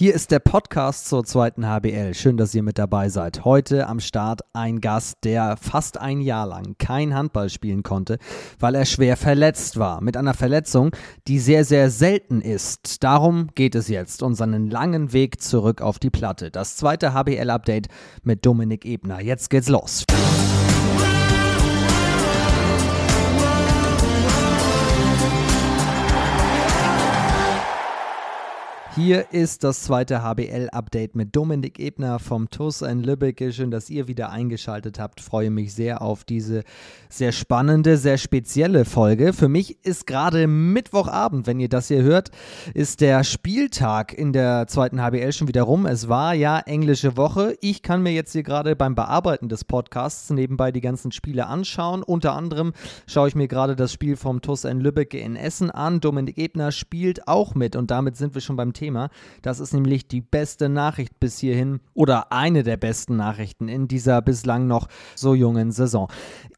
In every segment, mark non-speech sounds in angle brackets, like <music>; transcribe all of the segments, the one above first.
Hier ist der Podcast zur zweiten HBL. Schön, dass ihr mit dabei seid. Heute am Start ein Gast, der fast ein Jahr lang kein Handball spielen konnte, weil er schwer verletzt war. Mit einer Verletzung, die sehr, sehr selten ist. Darum geht es jetzt und seinen langen Weg zurück auf die Platte. Das zweite HBL-Update mit Dominik Ebner. Jetzt geht's los. Hier ist das zweite HBL-Update mit Dominik Ebner vom TUS in Lübeck. Schön, dass ihr wieder eingeschaltet habt. Freue mich sehr auf diese sehr spannende, sehr spezielle Folge. Für mich ist gerade Mittwochabend, wenn ihr das hier hört, ist der Spieltag in der zweiten HBL schon wieder rum. Es war ja englische Woche. Ich kann mir jetzt hier gerade beim Bearbeiten des Podcasts nebenbei die ganzen Spiele anschauen. Unter anderem schaue ich mir gerade das Spiel vom TUS in Lübeck in Essen an. Dominik Ebner spielt auch mit und damit sind wir schon beim Thema. Das ist nämlich die beste Nachricht bis hierhin oder eine der besten Nachrichten in dieser bislang noch so jungen Saison.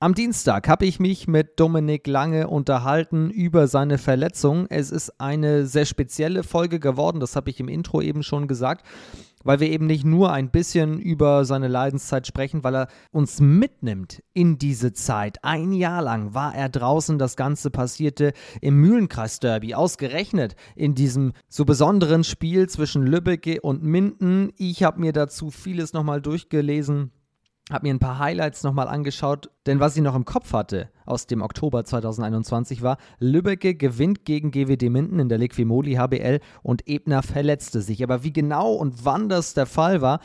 Am Dienstag habe ich mich mit Dominik Lange unterhalten über seine Verletzung. Es ist eine sehr spezielle Folge geworden, das habe ich im Intro eben schon gesagt weil wir eben nicht nur ein bisschen über seine Leidenszeit sprechen, weil er uns mitnimmt in diese Zeit. Ein Jahr lang war er draußen, das Ganze passierte im Mühlenkreis-Derby, ausgerechnet in diesem so besonderen Spiel zwischen Lübbecke und Minden. Ich habe mir dazu vieles nochmal durchgelesen habe mir ein paar Highlights nochmal angeschaut, denn was ich noch im Kopf hatte aus dem Oktober 2021 war, Lübbecke gewinnt gegen GWD Minden in der Liquimoli HBL und Ebner verletzte sich. Aber wie genau und wann das der Fall war,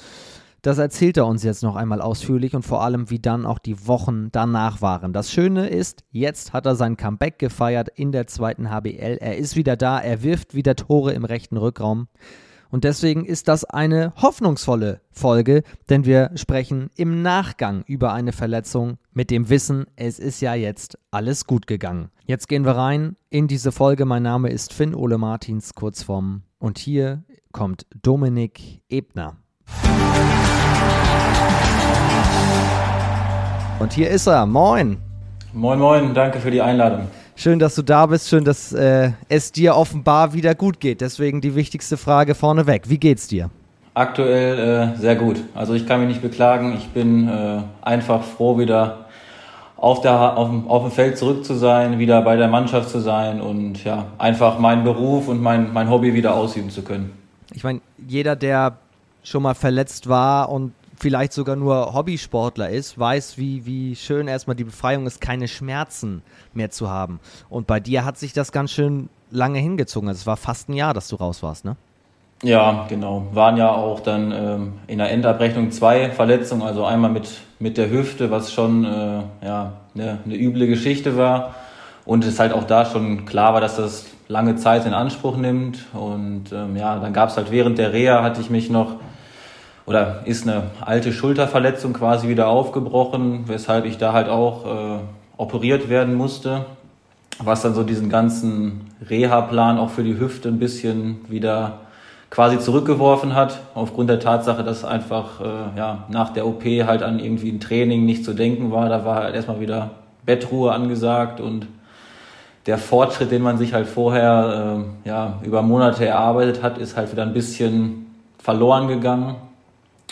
das erzählt er uns jetzt noch einmal ausführlich und vor allem, wie dann auch die Wochen danach waren. Das Schöne ist, jetzt hat er sein Comeback gefeiert in der zweiten HBL. Er ist wieder da, er wirft wieder Tore im rechten Rückraum. Und deswegen ist das eine hoffnungsvolle Folge, denn wir sprechen im Nachgang über eine Verletzung mit dem Wissen, es ist ja jetzt alles gut gegangen. Jetzt gehen wir rein in diese Folge. Mein Name ist Finn Ole Martins, Kurzform. Und hier kommt Dominik Ebner. Und hier ist er. Moin. Moin, moin. Danke für die Einladung. Schön, dass du da bist. Schön, dass äh, es dir offenbar wieder gut geht. Deswegen die wichtigste Frage vorneweg. Wie geht's dir? Aktuell äh, sehr gut. Also ich kann mich nicht beklagen. Ich bin äh, einfach froh, wieder auf, der, auf, auf dem Feld zurück zu sein, wieder bei der Mannschaft zu sein und ja, einfach meinen Beruf und mein, mein Hobby wieder ausüben zu können. Ich meine, jeder, der schon mal verletzt war und vielleicht sogar nur Hobbysportler ist, weiß, wie, wie schön erstmal die Befreiung ist, keine Schmerzen mehr zu haben. Und bei dir hat sich das ganz schön lange hingezogen. Also es war fast ein Jahr, dass du raus warst, ne? Ja, genau. Waren ja auch dann ähm, in der Endabrechnung zwei Verletzungen, also einmal mit, mit der Hüfte, was schon äh, ja, eine, eine üble Geschichte war. Und es halt auch da schon klar war, dass das lange Zeit in Anspruch nimmt. Und ähm, ja, dann gab es halt während der Reha, hatte ich mich noch oder ist eine alte Schulterverletzung quasi wieder aufgebrochen, weshalb ich da halt auch äh, operiert werden musste, was dann so diesen ganzen Reha-Plan auch für die Hüfte ein bisschen wieder quasi zurückgeworfen hat, aufgrund der Tatsache, dass einfach äh, ja, nach der OP halt an irgendwie ein Training nicht zu denken war. Da war halt erstmal wieder Bettruhe angesagt und der Fortschritt, den man sich halt vorher äh, ja, über Monate erarbeitet hat, ist halt wieder ein bisschen verloren gegangen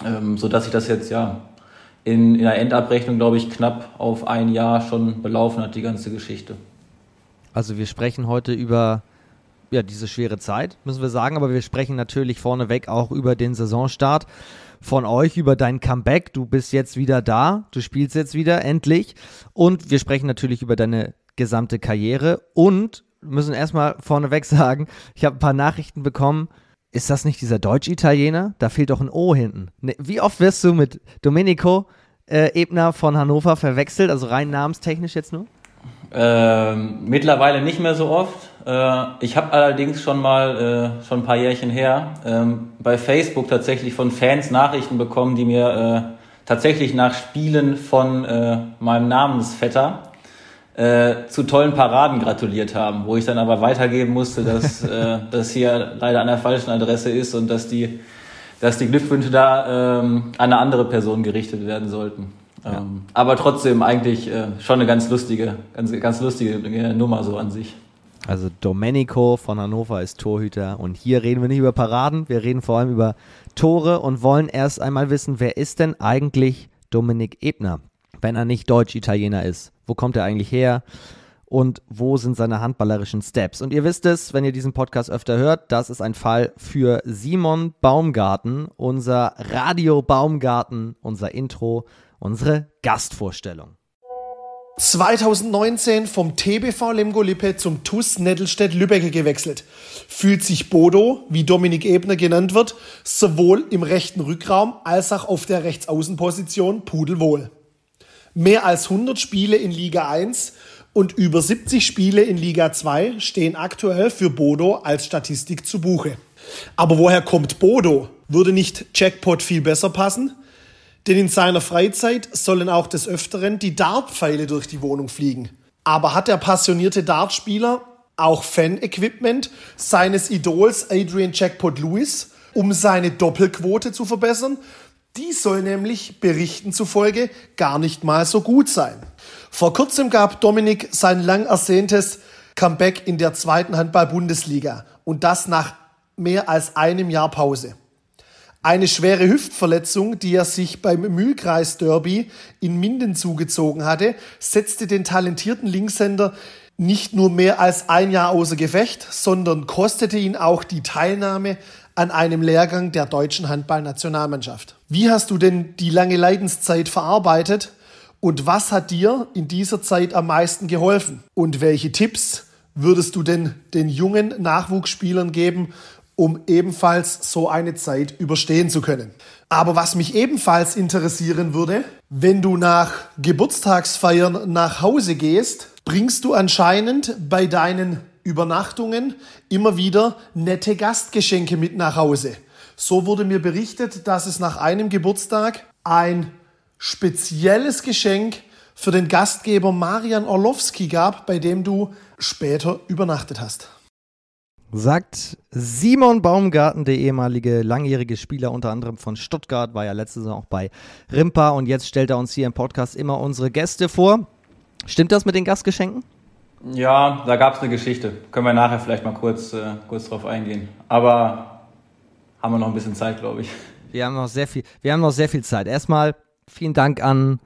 ähm, sodass sich das jetzt ja in, in der Endabrechnung, glaube ich, knapp auf ein Jahr schon belaufen hat, die ganze Geschichte. Also wir sprechen heute über ja, diese schwere Zeit, müssen wir sagen, aber wir sprechen natürlich vorneweg auch über den Saisonstart von euch, über dein Comeback. Du bist jetzt wieder da, du spielst jetzt wieder, endlich. Und wir sprechen natürlich über deine gesamte Karriere und müssen erstmal vorneweg <laughs> sagen, ich habe ein paar Nachrichten bekommen, ist das nicht dieser Deutsch-Italiener? Da fehlt doch ein O hinten. Ne, wie oft wirst du mit Domenico äh, Ebner von Hannover verwechselt, also rein namenstechnisch jetzt nur? Ähm, mittlerweile nicht mehr so oft. Äh, ich habe allerdings schon mal, äh, schon ein paar Jährchen her, ähm, bei Facebook tatsächlich von Fans Nachrichten bekommen, die mir äh, tatsächlich nach Spielen von äh, meinem Namensvetter äh, zu tollen Paraden gratuliert haben, wo ich dann aber weitergeben musste, dass <laughs> äh, das hier leider an der falschen Adresse ist und dass die, dass die Glückwünsche da ähm, an eine andere Person gerichtet werden sollten. Ja. Ähm, aber trotzdem eigentlich äh, schon eine ganz lustige, ganz, ganz lustige Nummer so an sich. Also Domenico von Hannover ist Torhüter und hier reden wir nicht über Paraden, wir reden vor allem über Tore und wollen erst einmal wissen, wer ist denn eigentlich Dominik Ebner, wenn er nicht Deutsch-Italiener ist? Wo kommt er eigentlich her? Und wo sind seine handballerischen Steps? Und ihr wisst es, wenn ihr diesen Podcast öfter hört, das ist ein Fall für Simon Baumgarten, unser Radio Baumgarten, unser Intro, unsere Gastvorstellung. 2019 vom TBV Lemgo Lippe zum TUS Nettelstedt Lübbecke gewechselt. Fühlt sich Bodo, wie Dominik Ebner genannt wird, sowohl im rechten Rückraum als auch auf der Rechtsaußenposition pudelwohl. Mehr als 100 Spiele in Liga 1 und über 70 Spiele in Liga 2 stehen aktuell für Bodo als Statistik zu Buche. Aber woher kommt Bodo? Würde nicht Jackpot viel besser passen? Denn in seiner Freizeit sollen auch des Öfteren die Dartpfeile durch die Wohnung fliegen. Aber hat der passionierte Dartspieler auch Fan-Equipment seines Idols Adrian Jackpot Lewis, um seine Doppelquote zu verbessern? Die soll nämlich Berichten zufolge gar nicht mal so gut sein. Vor kurzem gab Dominik sein lang ersehntes Comeback in der zweiten Handball-Bundesliga und das nach mehr als einem Jahr Pause. Eine schwere Hüftverletzung, die er sich beim Mühlkreis-Derby in Minden zugezogen hatte, setzte den talentierten Linkshänder nicht nur mehr als ein Jahr außer Gefecht, sondern kostete ihn auch die Teilnahme an einem Lehrgang der deutschen Handballnationalmannschaft. Wie hast du denn die lange Leidenszeit verarbeitet und was hat dir in dieser Zeit am meisten geholfen? Und welche Tipps würdest du denn den jungen Nachwuchsspielern geben, um ebenfalls so eine Zeit überstehen zu können. Aber was mich ebenfalls interessieren würde, wenn du nach Geburtstagsfeiern nach Hause gehst, bringst du anscheinend bei deinen Übernachtungen immer wieder nette Gastgeschenke mit nach Hause. So wurde mir berichtet, dass es nach einem Geburtstag ein spezielles Geschenk für den Gastgeber Marian Orlowski gab, bei dem du später übernachtet hast sagt Simon Baumgarten, der ehemalige langjährige Spieler unter anderem von Stuttgart, war ja letzte Saison auch bei Rimpa und jetzt stellt er uns hier im Podcast immer unsere Gäste vor. Stimmt das mit den Gastgeschenken? Ja, da gab es eine Geschichte. Können wir nachher vielleicht mal kurz, äh, kurz drauf eingehen. Aber haben wir noch ein bisschen Zeit, glaube ich. Wir haben noch sehr viel, wir haben noch sehr viel Zeit. Erstmal vielen Dank an,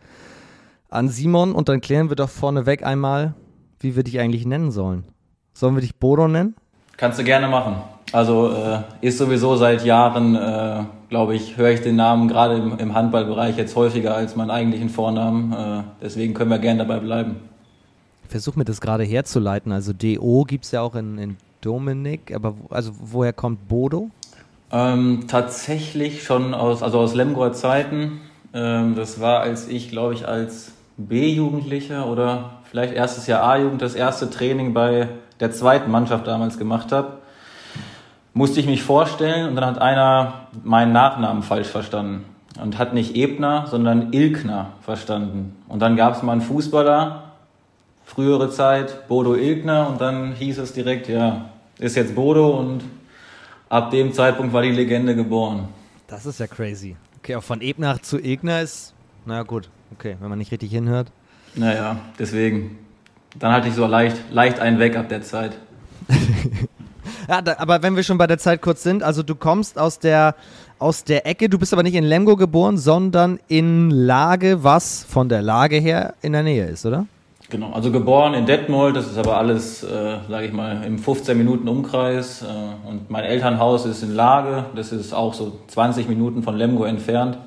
an Simon und dann klären wir doch vorneweg einmal, wie wir dich eigentlich nennen sollen. Sollen wir dich Bodo nennen? Kannst du gerne machen. Also äh, ist sowieso seit Jahren, äh, glaube ich, höre ich den Namen gerade im, im, Handballbereich jetzt häufiger als meinen eigentlichen Vornamen. Äh, deswegen können wir gerne dabei bleiben. Versuche mir das gerade herzuleiten. Also DO gibt es ja auch in, in Dominik, aber also woher kommt Bodo? Ähm, tatsächlich schon aus, also aus Lemgoer Zeiten. Ähm, das war, als ich, glaube ich, als B-Jugendlicher oder vielleicht erstes Jahr A-Jugend das erste Training bei der zweiten Mannschaft damals gemacht habe, musste ich mich vorstellen und dann hat einer meinen Nachnamen falsch verstanden und hat nicht Ebner, sondern Ilkner verstanden. Und dann gab es mal einen Fußballer, frühere Zeit, Bodo Ilkner und dann hieß es direkt, ja, ist jetzt Bodo und ab dem Zeitpunkt war die Legende geboren. Das ist ja crazy. Okay, auch von Ebner zu Ilkner ist, naja gut, okay, wenn man nicht richtig hinhört. Naja, deswegen. Dann hatte ich so leicht, leicht einen weg ab der Zeit. <laughs> ja, da, aber wenn wir schon bei der Zeit kurz sind, also du kommst aus der, aus der Ecke, du bist aber nicht in Lemgo geboren, sondern in Lage, was von der Lage her in der Nähe ist, oder? Genau, also geboren in Detmold, das ist aber alles, äh, sage ich mal, im 15 Minuten Umkreis. Äh, und mein Elternhaus ist in Lage, das ist auch so 20 Minuten von Lemgo entfernt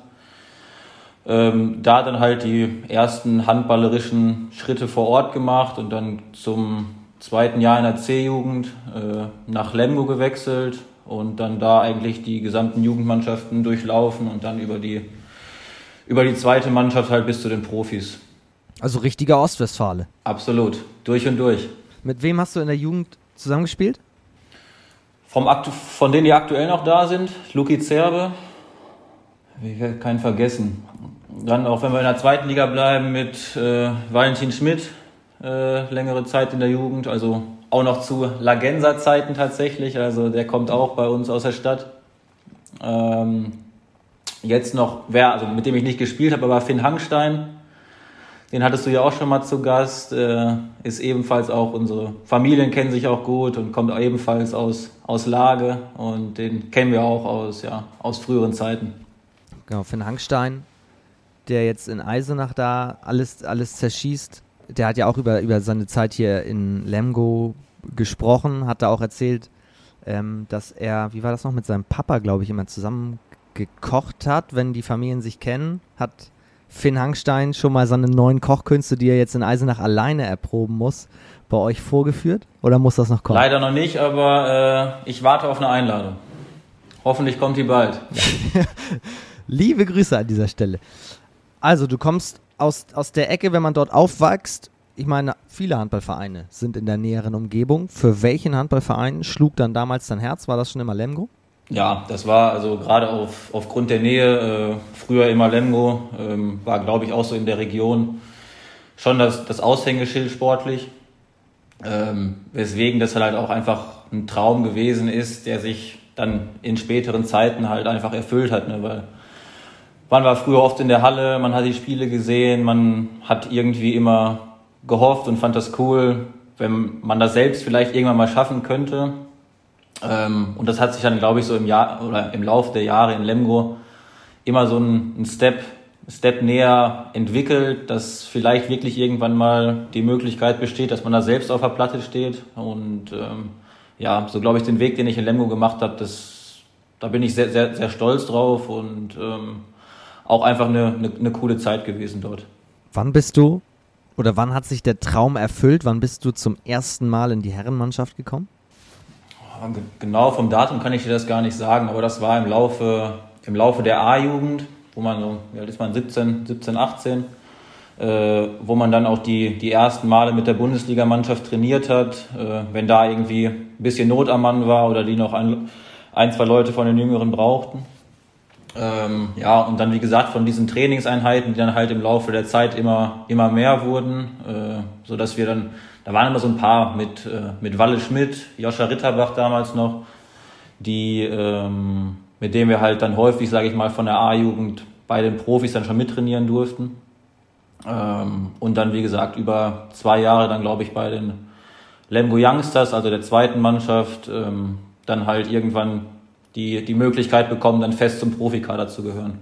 ähm, da dann halt die ersten handballerischen Schritte vor Ort gemacht und dann zum zweiten Jahr in der C-Jugend äh, nach Lemgo gewechselt und dann da eigentlich die gesamten Jugendmannschaften durchlaufen und dann über die, über die zweite Mannschaft halt bis zu den Profis. Also richtiger Ostwestfale. Absolut, durch und durch. Mit wem hast du in der Jugend zusammengespielt? Vom Aktu von denen, die aktuell noch da sind, Luki Zerbe, ich werde keinen vergessen. Dann auch, wenn wir in der zweiten Liga bleiben, mit äh, Valentin Schmidt, äh, längere Zeit in der Jugend, also auch noch zu Lagenser Zeiten tatsächlich, also der kommt auch bei uns aus der Stadt. Ähm, jetzt noch, wer, also mit dem ich nicht gespielt habe, aber Finn Hangstein, Den hattest du ja auch schon mal zu Gast. Äh, ist ebenfalls auch, unsere Familien kennen sich auch gut und kommt ebenfalls aus, aus Lage. Und den kennen wir auch aus, ja, aus früheren Zeiten. Genau, Finn Hangstein, der jetzt in Eisenach da alles, alles zerschießt. Der hat ja auch über, über seine Zeit hier in Lemgo gesprochen, hat da auch erzählt, ähm, dass er, wie war das noch, mit seinem Papa, glaube ich, immer zusammen gekocht hat, wenn die Familien sich kennen, hat Finn Hangstein schon mal seine neuen Kochkünste, die er jetzt in Eisenach alleine erproben muss, bei euch vorgeführt? Oder muss das noch kommen? Leider noch nicht, aber äh, ich warte auf eine Einladung. Hoffentlich kommt die bald. <laughs> Liebe Grüße an dieser Stelle. Also, du kommst aus, aus der Ecke, wenn man dort aufwächst. Ich meine, viele Handballvereine sind in der näheren Umgebung. Für welchen Handballverein schlug dann damals dein Herz? War das schon immer Lemgo? Ja, das war also gerade auf, aufgrund der Nähe, äh, früher immer Lemgo, ähm, war glaube ich auch so in der Region schon das, das Aushängeschild sportlich. Ähm, weswegen das halt auch einfach ein Traum gewesen ist, der sich dann in späteren Zeiten halt einfach erfüllt hat. Ne? Weil man war früher oft in der Halle, man hat die Spiele gesehen, man hat irgendwie immer gehofft und fand das cool, wenn man das selbst vielleicht irgendwann mal schaffen könnte. Ähm, und das hat sich dann, glaube ich, so im Jahr oder im Laufe der Jahre in Lemgo immer so ein, ein Step, Step näher entwickelt, dass vielleicht wirklich irgendwann mal die Möglichkeit besteht, dass man da selbst auf der Platte steht. Und ähm, ja, so glaube ich, den Weg, den ich in Lemgo gemacht habe, das, da bin ich sehr, sehr, sehr stolz drauf und ähm, auch einfach eine, eine, eine coole Zeit gewesen dort. Wann bist du oder wann hat sich der Traum erfüllt? Wann bist du zum ersten Mal in die Herrenmannschaft gekommen? Genau vom Datum kann ich dir das gar nicht sagen, aber das war im Laufe, im Laufe der A-Jugend, wo man so, wie alt ist man, 17, 17 18, äh, wo man dann auch die, die ersten Male mit der Bundesligamannschaft trainiert hat. Äh, wenn da irgendwie ein bisschen Not am Mann war oder die noch ein, ein zwei Leute von den Jüngeren brauchten. Ähm, ja, und dann, wie gesagt, von diesen Trainingseinheiten, die dann halt im Laufe der Zeit immer, immer mehr wurden, äh, so dass wir dann da waren immer so ein paar mit, äh, mit Walle Schmidt, Joscha Ritterbach damals noch, die, ähm, mit denen wir halt dann häufig, sage ich mal, von der A-Jugend bei den Profis dann schon mittrainieren durften. Ähm, und dann, wie gesagt, über zwei Jahre dann, glaube ich, bei den Lemgo Youngsters, also der zweiten Mannschaft, ähm, dann halt irgendwann die, die Möglichkeit bekommen, dann fest zum Profikader zu gehören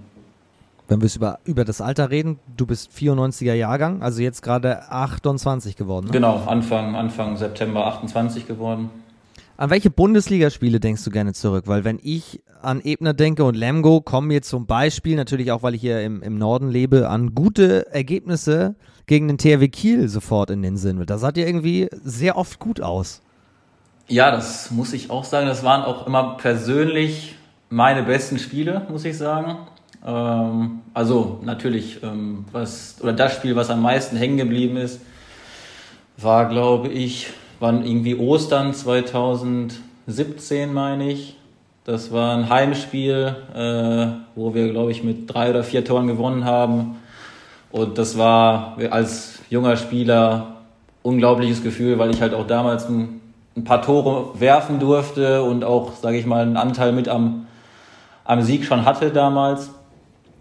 wenn wir über, über das Alter reden, du bist 94er Jahrgang, also jetzt gerade 28 geworden. Ne? Genau, Anfang, Anfang September 28 geworden. An welche Bundesligaspiele denkst du gerne zurück? Weil wenn ich an Ebner denke und Lemgo, kommen mir zum Beispiel, natürlich auch weil ich hier im, im Norden lebe, an gute Ergebnisse gegen den THW Kiel sofort in den Sinn. Da sah ihr irgendwie sehr oft gut aus. Ja, das muss ich auch sagen. Das waren auch immer persönlich meine besten Spiele, muss ich sagen. Ähm, also natürlich, ähm, was, oder das Spiel, was am meisten hängen geblieben ist, war, glaube ich, waren irgendwie Ostern 2017, meine ich. Das war ein Heimspiel, äh, wo wir, glaube ich, mit drei oder vier Toren gewonnen haben. Und das war als junger Spieler unglaubliches Gefühl, weil ich halt auch damals ein, ein paar Tore werfen durfte und auch, sage ich mal, einen Anteil mit am, am Sieg schon hatte damals.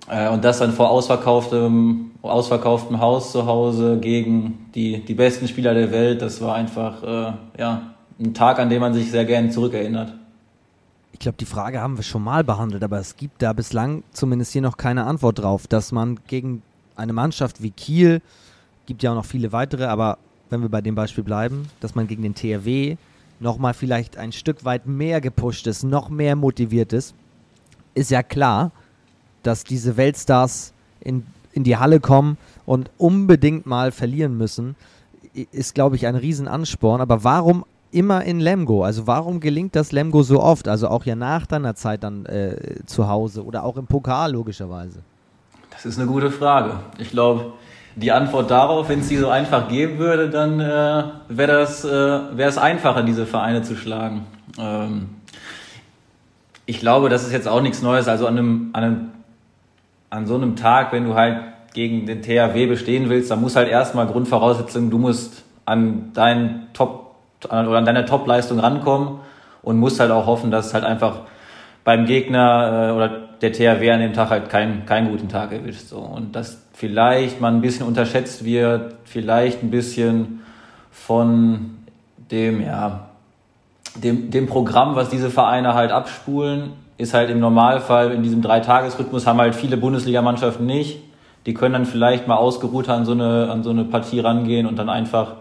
Äh, und das dann vor ausverkauftem, ausverkauftem Haus zu Hause gegen die, die besten Spieler der Welt, das war einfach äh, ja, ein Tag, an den man sich sehr gerne zurückerinnert. Ich glaube, die Frage haben wir schon mal behandelt, aber es gibt da bislang zumindest hier noch keine Antwort drauf, dass man gegen eine Mannschaft wie Kiel, gibt ja auch noch viele weitere, aber wenn wir bei dem Beispiel bleiben, dass man gegen den THW nochmal vielleicht ein Stück weit mehr gepusht ist, noch mehr motiviert ist, ist ja klar dass diese Weltstars in, in die Halle kommen und unbedingt mal verlieren müssen, ist, glaube ich, ein Riesenansporn. Aber warum immer in Lemgo? Also warum gelingt das Lemgo so oft? Also auch ja nach deiner Zeit dann äh, zu Hause oder auch im Pokal logischerweise. Das ist eine gute Frage. Ich glaube, die Antwort darauf, wenn es sie so einfach geben würde, dann äh, wäre es äh, einfacher, diese Vereine zu schlagen. Ähm, ich glaube, das ist jetzt auch nichts Neues. Also an einem, an einem an so einem Tag, wenn du halt gegen den THW bestehen willst, dann muss halt erstmal Grundvoraussetzung, du musst an deinen Top oder an deine Topleistung rankommen und musst halt auch hoffen, dass halt einfach beim Gegner äh, oder der THW an dem Tag halt keinen, keinen guten Tag erwischt. So. Und dass vielleicht man ein bisschen unterschätzt wird, vielleicht ein bisschen von dem, ja, dem, dem Programm, was diese Vereine halt abspulen, ist halt im Normalfall in diesem Dreitagesrhythmus haben halt viele Bundesligamannschaften nicht. Die können dann vielleicht mal ausgeruht an so eine, an so eine Partie rangehen und dann einfach,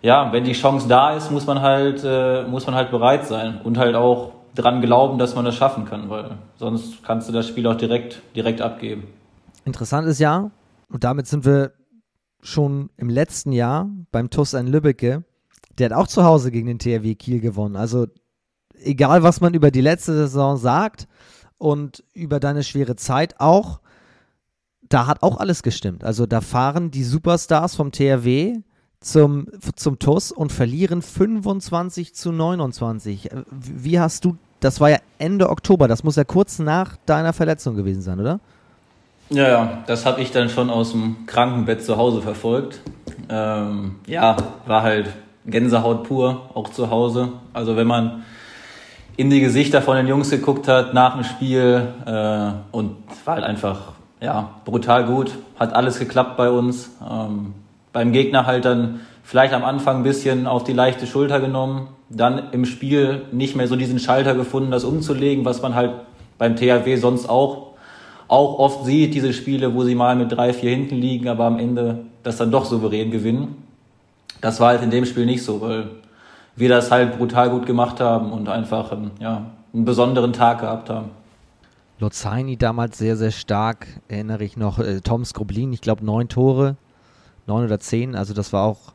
ja, wenn die Chance da ist, muss man halt, äh, muss man halt bereit sein und halt auch dran glauben, dass man das schaffen kann, weil sonst kannst du das Spiel auch direkt, direkt abgeben. Interessantes Jahr und damit sind wir schon im letzten Jahr beim TUS in Lübbecke. Der hat auch zu Hause gegen den THW Kiel gewonnen. Also egal, was man über die letzte Saison sagt und über deine schwere Zeit auch, da hat auch alles gestimmt. Also da fahren die Superstars vom THW zum, zum TUS und verlieren 25 zu 29. Wie hast du, das war ja Ende Oktober, das muss ja kurz nach deiner Verletzung gewesen sein, oder? Ja, ja, das habe ich dann schon aus dem Krankenbett zu Hause verfolgt. Ähm, ja, war halt Gänsehaut pur, auch zu Hause. Also wenn man in die Gesichter von den Jungs geguckt hat nach dem Spiel äh, und war halt einfach ja, brutal gut, hat alles geklappt bei uns. Ähm, beim Gegner halt dann vielleicht am Anfang ein bisschen auf die leichte Schulter genommen, dann im Spiel nicht mehr so diesen Schalter gefunden, das umzulegen, was man halt beim THW sonst auch, auch oft sieht, diese Spiele, wo sie mal mit drei, vier hinten liegen, aber am Ende das dann doch souverän gewinnen. Das war halt in dem Spiel nicht so, weil wir das halt brutal gut gemacht haben und einfach ähm, ja, einen besonderen Tag gehabt haben. Lozaini damals sehr, sehr stark, erinnere ich noch. Äh, Tom Skroblin, ich glaube neun Tore, neun oder zehn, also das war auch,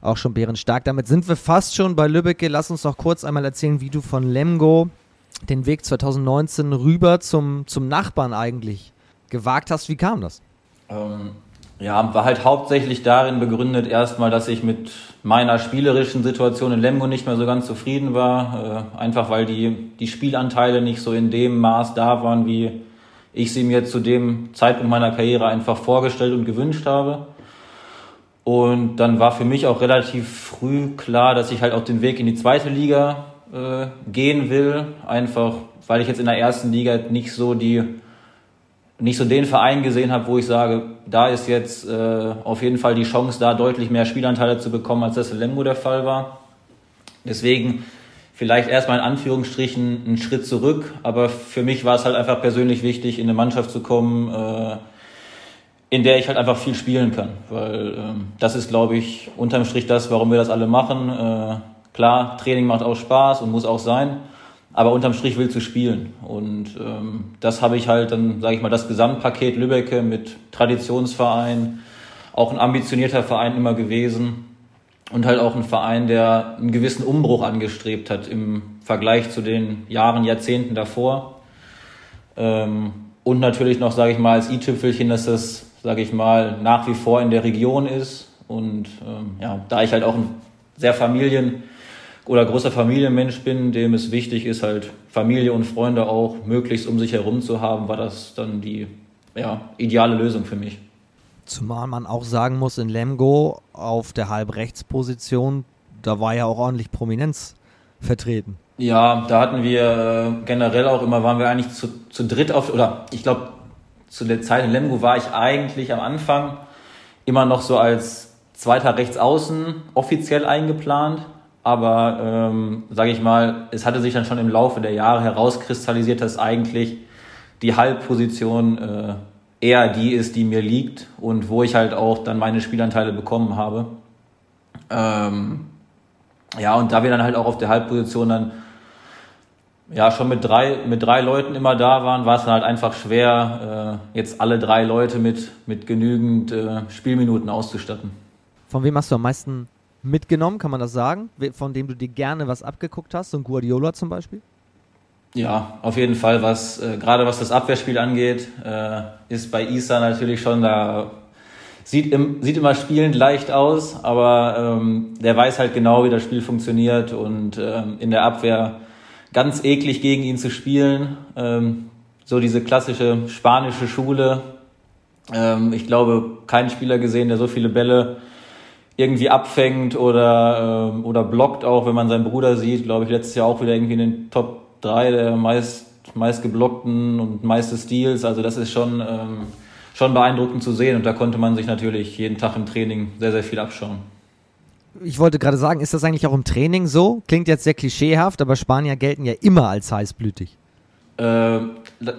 auch schon bärenstark. Damit sind wir fast schon bei Lübbecke. Lass uns noch kurz einmal erzählen, wie du von Lemgo den Weg 2019 rüber zum, zum Nachbarn eigentlich gewagt hast. Wie kam das? Ähm, ja, war halt hauptsächlich darin begründet erstmal, dass ich mit meiner spielerischen Situation in Lemgo nicht mehr so ganz zufrieden war. Äh, einfach weil die, die Spielanteile nicht so in dem Maß da waren, wie ich sie mir zu dem Zeitpunkt meiner Karriere einfach vorgestellt und gewünscht habe. Und dann war für mich auch relativ früh klar, dass ich halt auch den Weg in die zweite Liga äh, gehen will. Einfach, weil ich jetzt in der ersten Liga nicht so die nicht so den Verein gesehen habe, wo ich sage, da ist jetzt äh, auf jeden Fall die Chance, da deutlich mehr Spielanteile zu bekommen, als das in Lemgo der Fall war. Deswegen vielleicht erstmal in Anführungsstrichen einen Schritt zurück, aber für mich war es halt einfach persönlich wichtig, in eine Mannschaft zu kommen, äh, in der ich halt einfach viel spielen kann, weil äh, das ist, glaube ich, unterm Strich das, warum wir das alle machen. Äh, klar, Training macht auch Spaß und muss auch sein, aber unterm Strich willst du spielen. Und ähm, das habe ich halt dann, sage ich mal, das Gesamtpaket Lübbecke mit Traditionsverein, auch ein ambitionierter Verein immer gewesen und halt auch ein Verein, der einen gewissen Umbruch angestrebt hat im Vergleich zu den Jahren, Jahrzehnten davor. Ähm, und natürlich noch, sage ich mal, als i-Tüpfelchen, dass das, sage ich mal, nach wie vor in der Region ist. Und ähm, ja, da ich halt auch ein sehr Familien- oder großer Familienmensch bin, dem es wichtig ist, halt Familie und Freunde auch möglichst um sich herum zu haben, war das dann die ja, ideale Lösung für mich. Zumal man auch sagen muss, in Lemgo auf der Halbrechtsposition, da war ja auch ordentlich Prominenz vertreten. Ja, da hatten wir äh, generell auch immer, waren wir eigentlich zu, zu dritt auf, oder ich glaube, zu der Zeit in Lemgo war ich eigentlich am Anfang immer noch so als zweiter Rechtsaußen offiziell eingeplant. Aber ähm, sage ich mal, es hatte sich dann schon im Laufe der Jahre herauskristallisiert, dass eigentlich die Halbposition äh, eher die ist, die mir liegt und wo ich halt auch dann meine Spielanteile bekommen habe. Ähm, ja, und da wir dann halt auch auf der Halbposition dann ja schon mit drei, mit drei Leuten immer da waren, war es dann halt einfach schwer, äh, jetzt alle drei Leute mit, mit genügend äh, Spielminuten auszustatten. Von wem hast du am meisten mitgenommen, kann man das sagen? Von dem du dir gerne was abgeguckt hast, so ein Guardiola zum Beispiel? Ja, auf jeden Fall. Was äh, gerade was das Abwehrspiel angeht, äh, ist bei Isa natürlich schon da sieht im, sieht immer spielend leicht aus, aber ähm, der weiß halt genau, wie das Spiel funktioniert und ähm, in der Abwehr ganz eklig gegen ihn zu spielen. Ähm, so diese klassische spanische Schule. Ähm, ich glaube, keinen Spieler gesehen, der so viele Bälle irgendwie abfängt oder, ähm, oder blockt auch, wenn man seinen Bruder sieht, glaube ich, letztes Jahr auch wieder irgendwie in den Top 3 der meist meist geblockten und meiste Steals. Also das ist schon, ähm, schon beeindruckend zu sehen und da konnte man sich natürlich jeden Tag im Training sehr, sehr viel abschauen. Ich wollte gerade sagen, ist das eigentlich auch im Training so? Klingt jetzt sehr klischeehaft, aber Spanier gelten ja immer als heißblütig. Äh,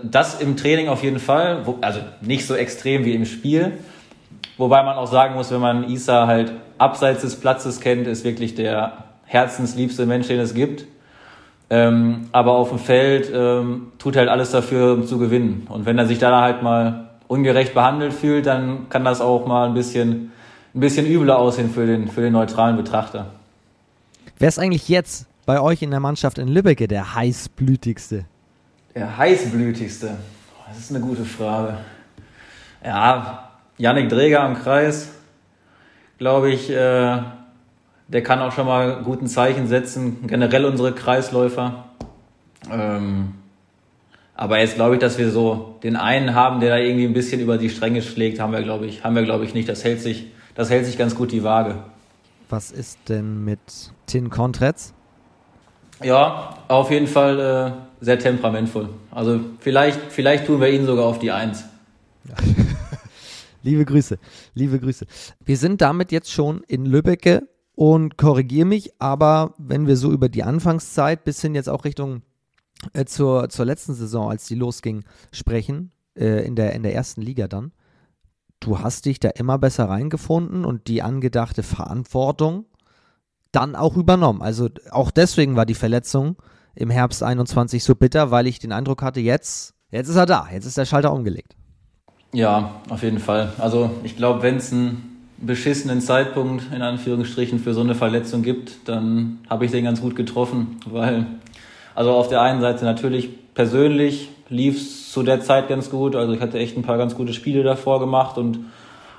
das im Training auf jeden Fall, also nicht so extrem wie im Spiel. Wobei man auch sagen muss, wenn man Isa halt abseits des Platzes kennt, ist wirklich der herzensliebste Mensch, den es gibt. Ähm, aber auf dem Feld ähm, tut halt alles dafür, um zu gewinnen. Und wenn er sich da halt mal ungerecht behandelt fühlt, dann kann das auch mal ein bisschen, ein bisschen übler aussehen für den, für den neutralen Betrachter. Wer ist eigentlich jetzt bei euch in der Mannschaft in Lübbecke der heißblütigste? Der heißblütigste? Das ist eine gute Frage. Ja, Yannick Dreger am Kreis, glaube ich, äh, der kann auch schon mal guten Zeichen setzen. Generell unsere Kreisläufer. Ähm, aber jetzt glaube ich, dass wir so den einen haben, der da irgendwie ein bisschen über die Stränge schlägt, haben wir, glaube ich, haben wir, glaube ich, nicht. Das hält sich, das hält sich ganz gut die Waage. Was ist denn mit Tin Kontretz? Ja, auf jeden Fall äh, sehr temperamentvoll. Also vielleicht, vielleicht tun wir ihn sogar auf die Eins. <laughs> liebe Grüße, liebe Grüße. Wir sind damit jetzt schon in Lübbecke und korrigiere mich, aber wenn wir so über die Anfangszeit bis hin jetzt auch Richtung äh, zur, zur letzten Saison, als die losging, sprechen, äh, in, der, in der ersten Liga dann, du hast dich da immer besser reingefunden und die angedachte Verantwortung dann auch übernommen. Also auch deswegen war die Verletzung im Herbst 21 so bitter, weil ich den Eindruck hatte, jetzt, jetzt ist er da, jetzt ist der Schalter umgelegt. Ja, auf jeden Fall. Also ich glaube, wenn es ein beschissenen Zeitpunkt in Anführungsstrichen für so eine Verletzung gibt, dann habe ich den ganz gut getroffen, weil also auf der einen Seite natürlich persönlich lief es zu der Zeit ganz gut, also ich hatte echt ein paar ganz gute Spiele davor gemacht und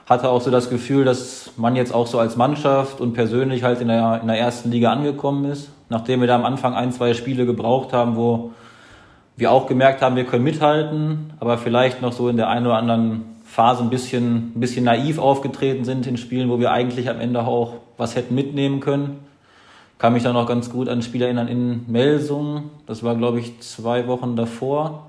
hatte auch so das Gefühl, dass man jetzt auch so als Mannschaft und persönlich halt in der, in der ersten Liga angekommen ist, nachdem wir da am Anfang ein, zwei Spiele gebraucht haben, wo wir auch gemerkt haben, wir können mithalten, aber vielleicht noch so in der einen oder anderen Phase ein bisschen, ein bisschen naiv aufgetreten sind in Spielen, wo wir eigentlich am Ende auch was hätten mitnehmen können. Kann mich da noch ganz gut an ein Spiel erinnern in Melsung. Das war, glaube ich, zwei Wochen davor,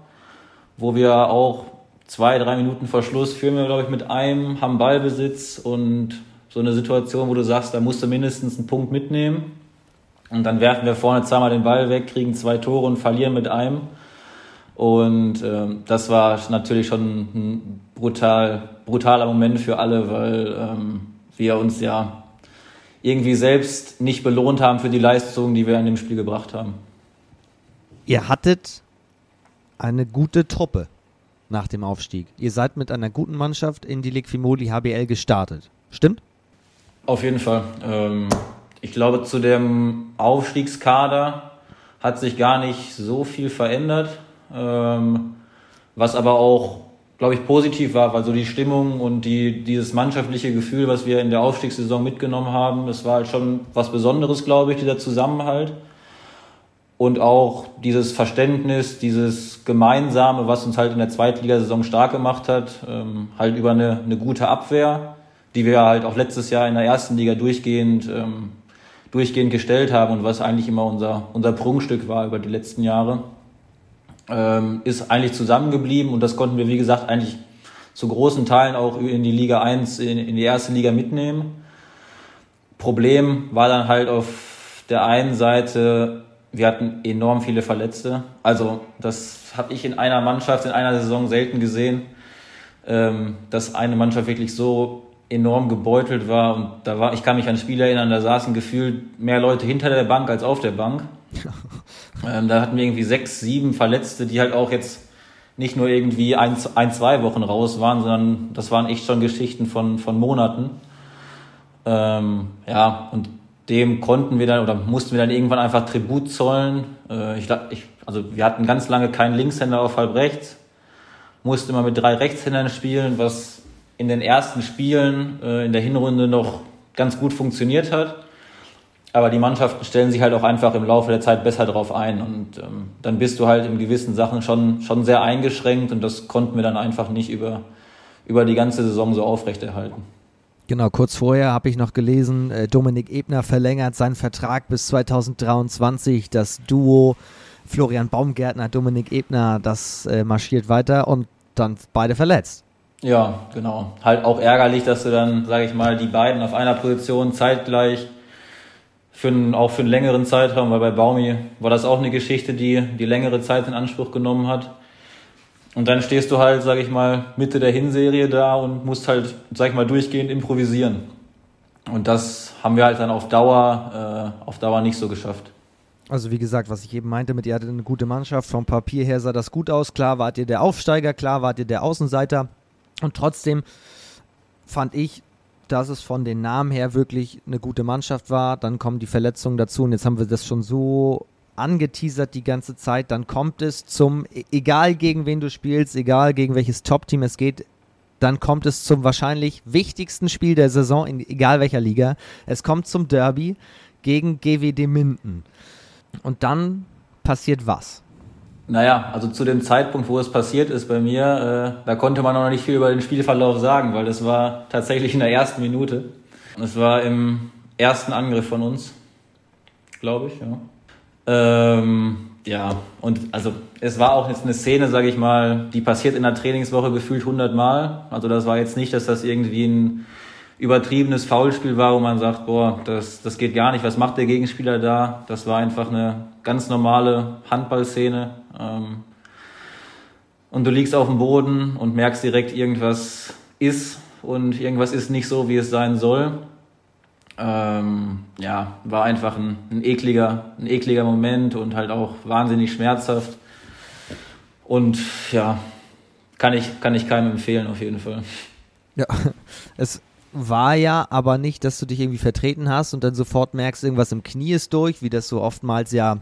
wo wir auch zwei, drei Minuten vor Schluss führen wir, glaube ich, mit einem, haben Ballbesitz und so eine Situation, wo du sagst, da musst du mindestens einen Punkt mitnehmen. Und dann werfen wir vorne zweimal den Ball weg, kriegen zwei Tore und verlieren mit einem. Und ähm, das war natürlich schon ein brutal, brutaler Moment für alle, weil ähm, wir uns ja irgendwie selbst nicht belohnt haben für die Leistung, die wir in dem Spiel gebracht haben. Ihr hattet eine gute Truppe nach dem Aufstieg. Ihr seid mit einer guten Mannschaft in die Liquimoli HBL gestartet. Stimmt? Auf jeden Fall. Ähm, ich glaube, zu dem Aufstiegskader hat sich gar nicht so viel verändert. Ähm, was aber auch, glaube ich, positiv war, weil so die Stimmung und die, dieses mannschaftliche Gefühl, was wir in der Aufstiegssaison mitgenommen haben, das war halt schon was Besonderes, glaube ich, dieser Zusammenhalt. Und auch dieses Verständnis, dieses Gemeinsame, was uns halt in der Zweitligasaison stark gemacht hat, ähm, halt über eine, eine gute Abwehr, die wir halt auch letztes Jahr in der ersten Liga durchgehend, ähm, durchgehend gestellt haben und was eigentlich immer unser, unser Prunkstück war über die letzten Jahre ähm, ist eigentlich zusammengeblieben und das konnten wir, wie gesagt, eigentlich zu großen Teilen auch in die Liga 1, in, in die erste Liga mitnehmen. Problem war dann halt auf der einen Seite, wir hatten enorm viele Verletzte. Also das habe ich in einer Mannschaft in einer Saison selten gesehen, ähm, dass eine Mannschaft wirklich so enorm gebeutelt war. Und da war, ich kann mich an Spiele erinnern, da saßen gefühlt mehr Leute hinter der Bank als auf der Bank. <laughs> Ähm, da hatten wir irgendwie sechs, sieben Verletzte, die halt auch jetzt nicht nur irgendwie ein, ein, zwei Wochen raus waren, sondern das waren echt schon Geschichten von, von Monaten. Ähm, ja, und dem konnten wir dann oder mussten wir dann irgendwann einfach Tribut zollen. Äh, ich, ich, also wir hatten ganz lange keinen Linkshänder auf halb rechts, mussten immer mit drei Rechtshändern spielen, was in den ersten Spielen äh, in der Hinrunde noch ganz gut funktioniert hat. Aber die Mannschaften stellen sich halt auch einfach im Laufe der Zeit besser drauf ein. Und ähm, dann bist du halt in gewissen Sachen schon, schon sehr eingeschränkt und das konnten wir dann einfach nicht über, über die ganze Saison so aufrechterhalten. Genau, kurz vorher habe ich noch gelesen, äh, Dominik Ebner verlängert seinen Vertrag bis 2023. Das Duo Florian Baumgärtner, Dominik Ebner, das äh, marschiert weiter und dann beide verletzt. Ja, genau. Halt auch ärgerlich, dass du dann, sage ich mal, die beiden auf einer Position zeitgleich für einen, auch für einen längeren Zeitraum, weil bei Baumi war das auch eine Geschichte, die die längere Zeit in Anspruch genommen hat. Und dann stehst du halt, sage ich mal, Mitte der Hinserie da und musst halt, sag ich mal, durchgehend improvisieren. Und das haben wir halt dann auf Dauer, äh, auf Dauer nicht so geschafft. Also wie gesagt, was ich eben meinte, mit ihr hattet eine gute Mannschaft, vom Papier her sah das gut aus, klar wart ihr der Aufsteiger, klar wart ihr der Außenseiter und trotzdem fand ich, dass es von den Namen her wirklich eine gute Mannschaft war, dann kommen die Verletzungen dazu und jetzt haben wir das schon so angeteasert die ganze Zeit, dann kommt es zum, e-, egal gegen wen du spielst, egal gegen welches Top-Team es geht, dann kommt es zum wahrscheinlich wichtigsten Spiel der Saison, in egal welcher Liga. Es kommt zum Derby gegen GWD Minden. Und dann passiert was? Naja, also zu dem Zeitpunkt, wo es passiert ist bei mir, äh, da konnte man noch nicht viel über den Spielverlauf sagen, weil das war tatsächlich in der ersten Minute. Es war im ersten Angriff von uns, glaube ich, ja. Ähm, ja, und also es war auch jetzt eine Szene, sage ich mal, die passiert in der Trainingswoche gefühlt 100 Mal. Also das war jetzt nicht, dass das irgendwie ein übertriebenes Foulspiel war, wo man sagt, boah, das, das geht gar nicht, was macht der Gegenspieler da? Das war einfach eine ganz normale Handballszene. Ähm, und du liegst auf dem Boden und merkst direkt, irgendwas ist und irgendwas ist nicht so, wie es sein soll. Ähm, ja, war einfach ein, ein, ekliger, ein ekliger Moment und halt auch wahnsinnig schmerzhaft. Und ja, kann ich, kann ich keinem empfehlen, auf jeden Fall. Ja, es war ja aber nicht, dass du dich irgendwie vertreten hast und dann sofort merkst, irgendwas im Knie ist durch, wie das so oftmals ja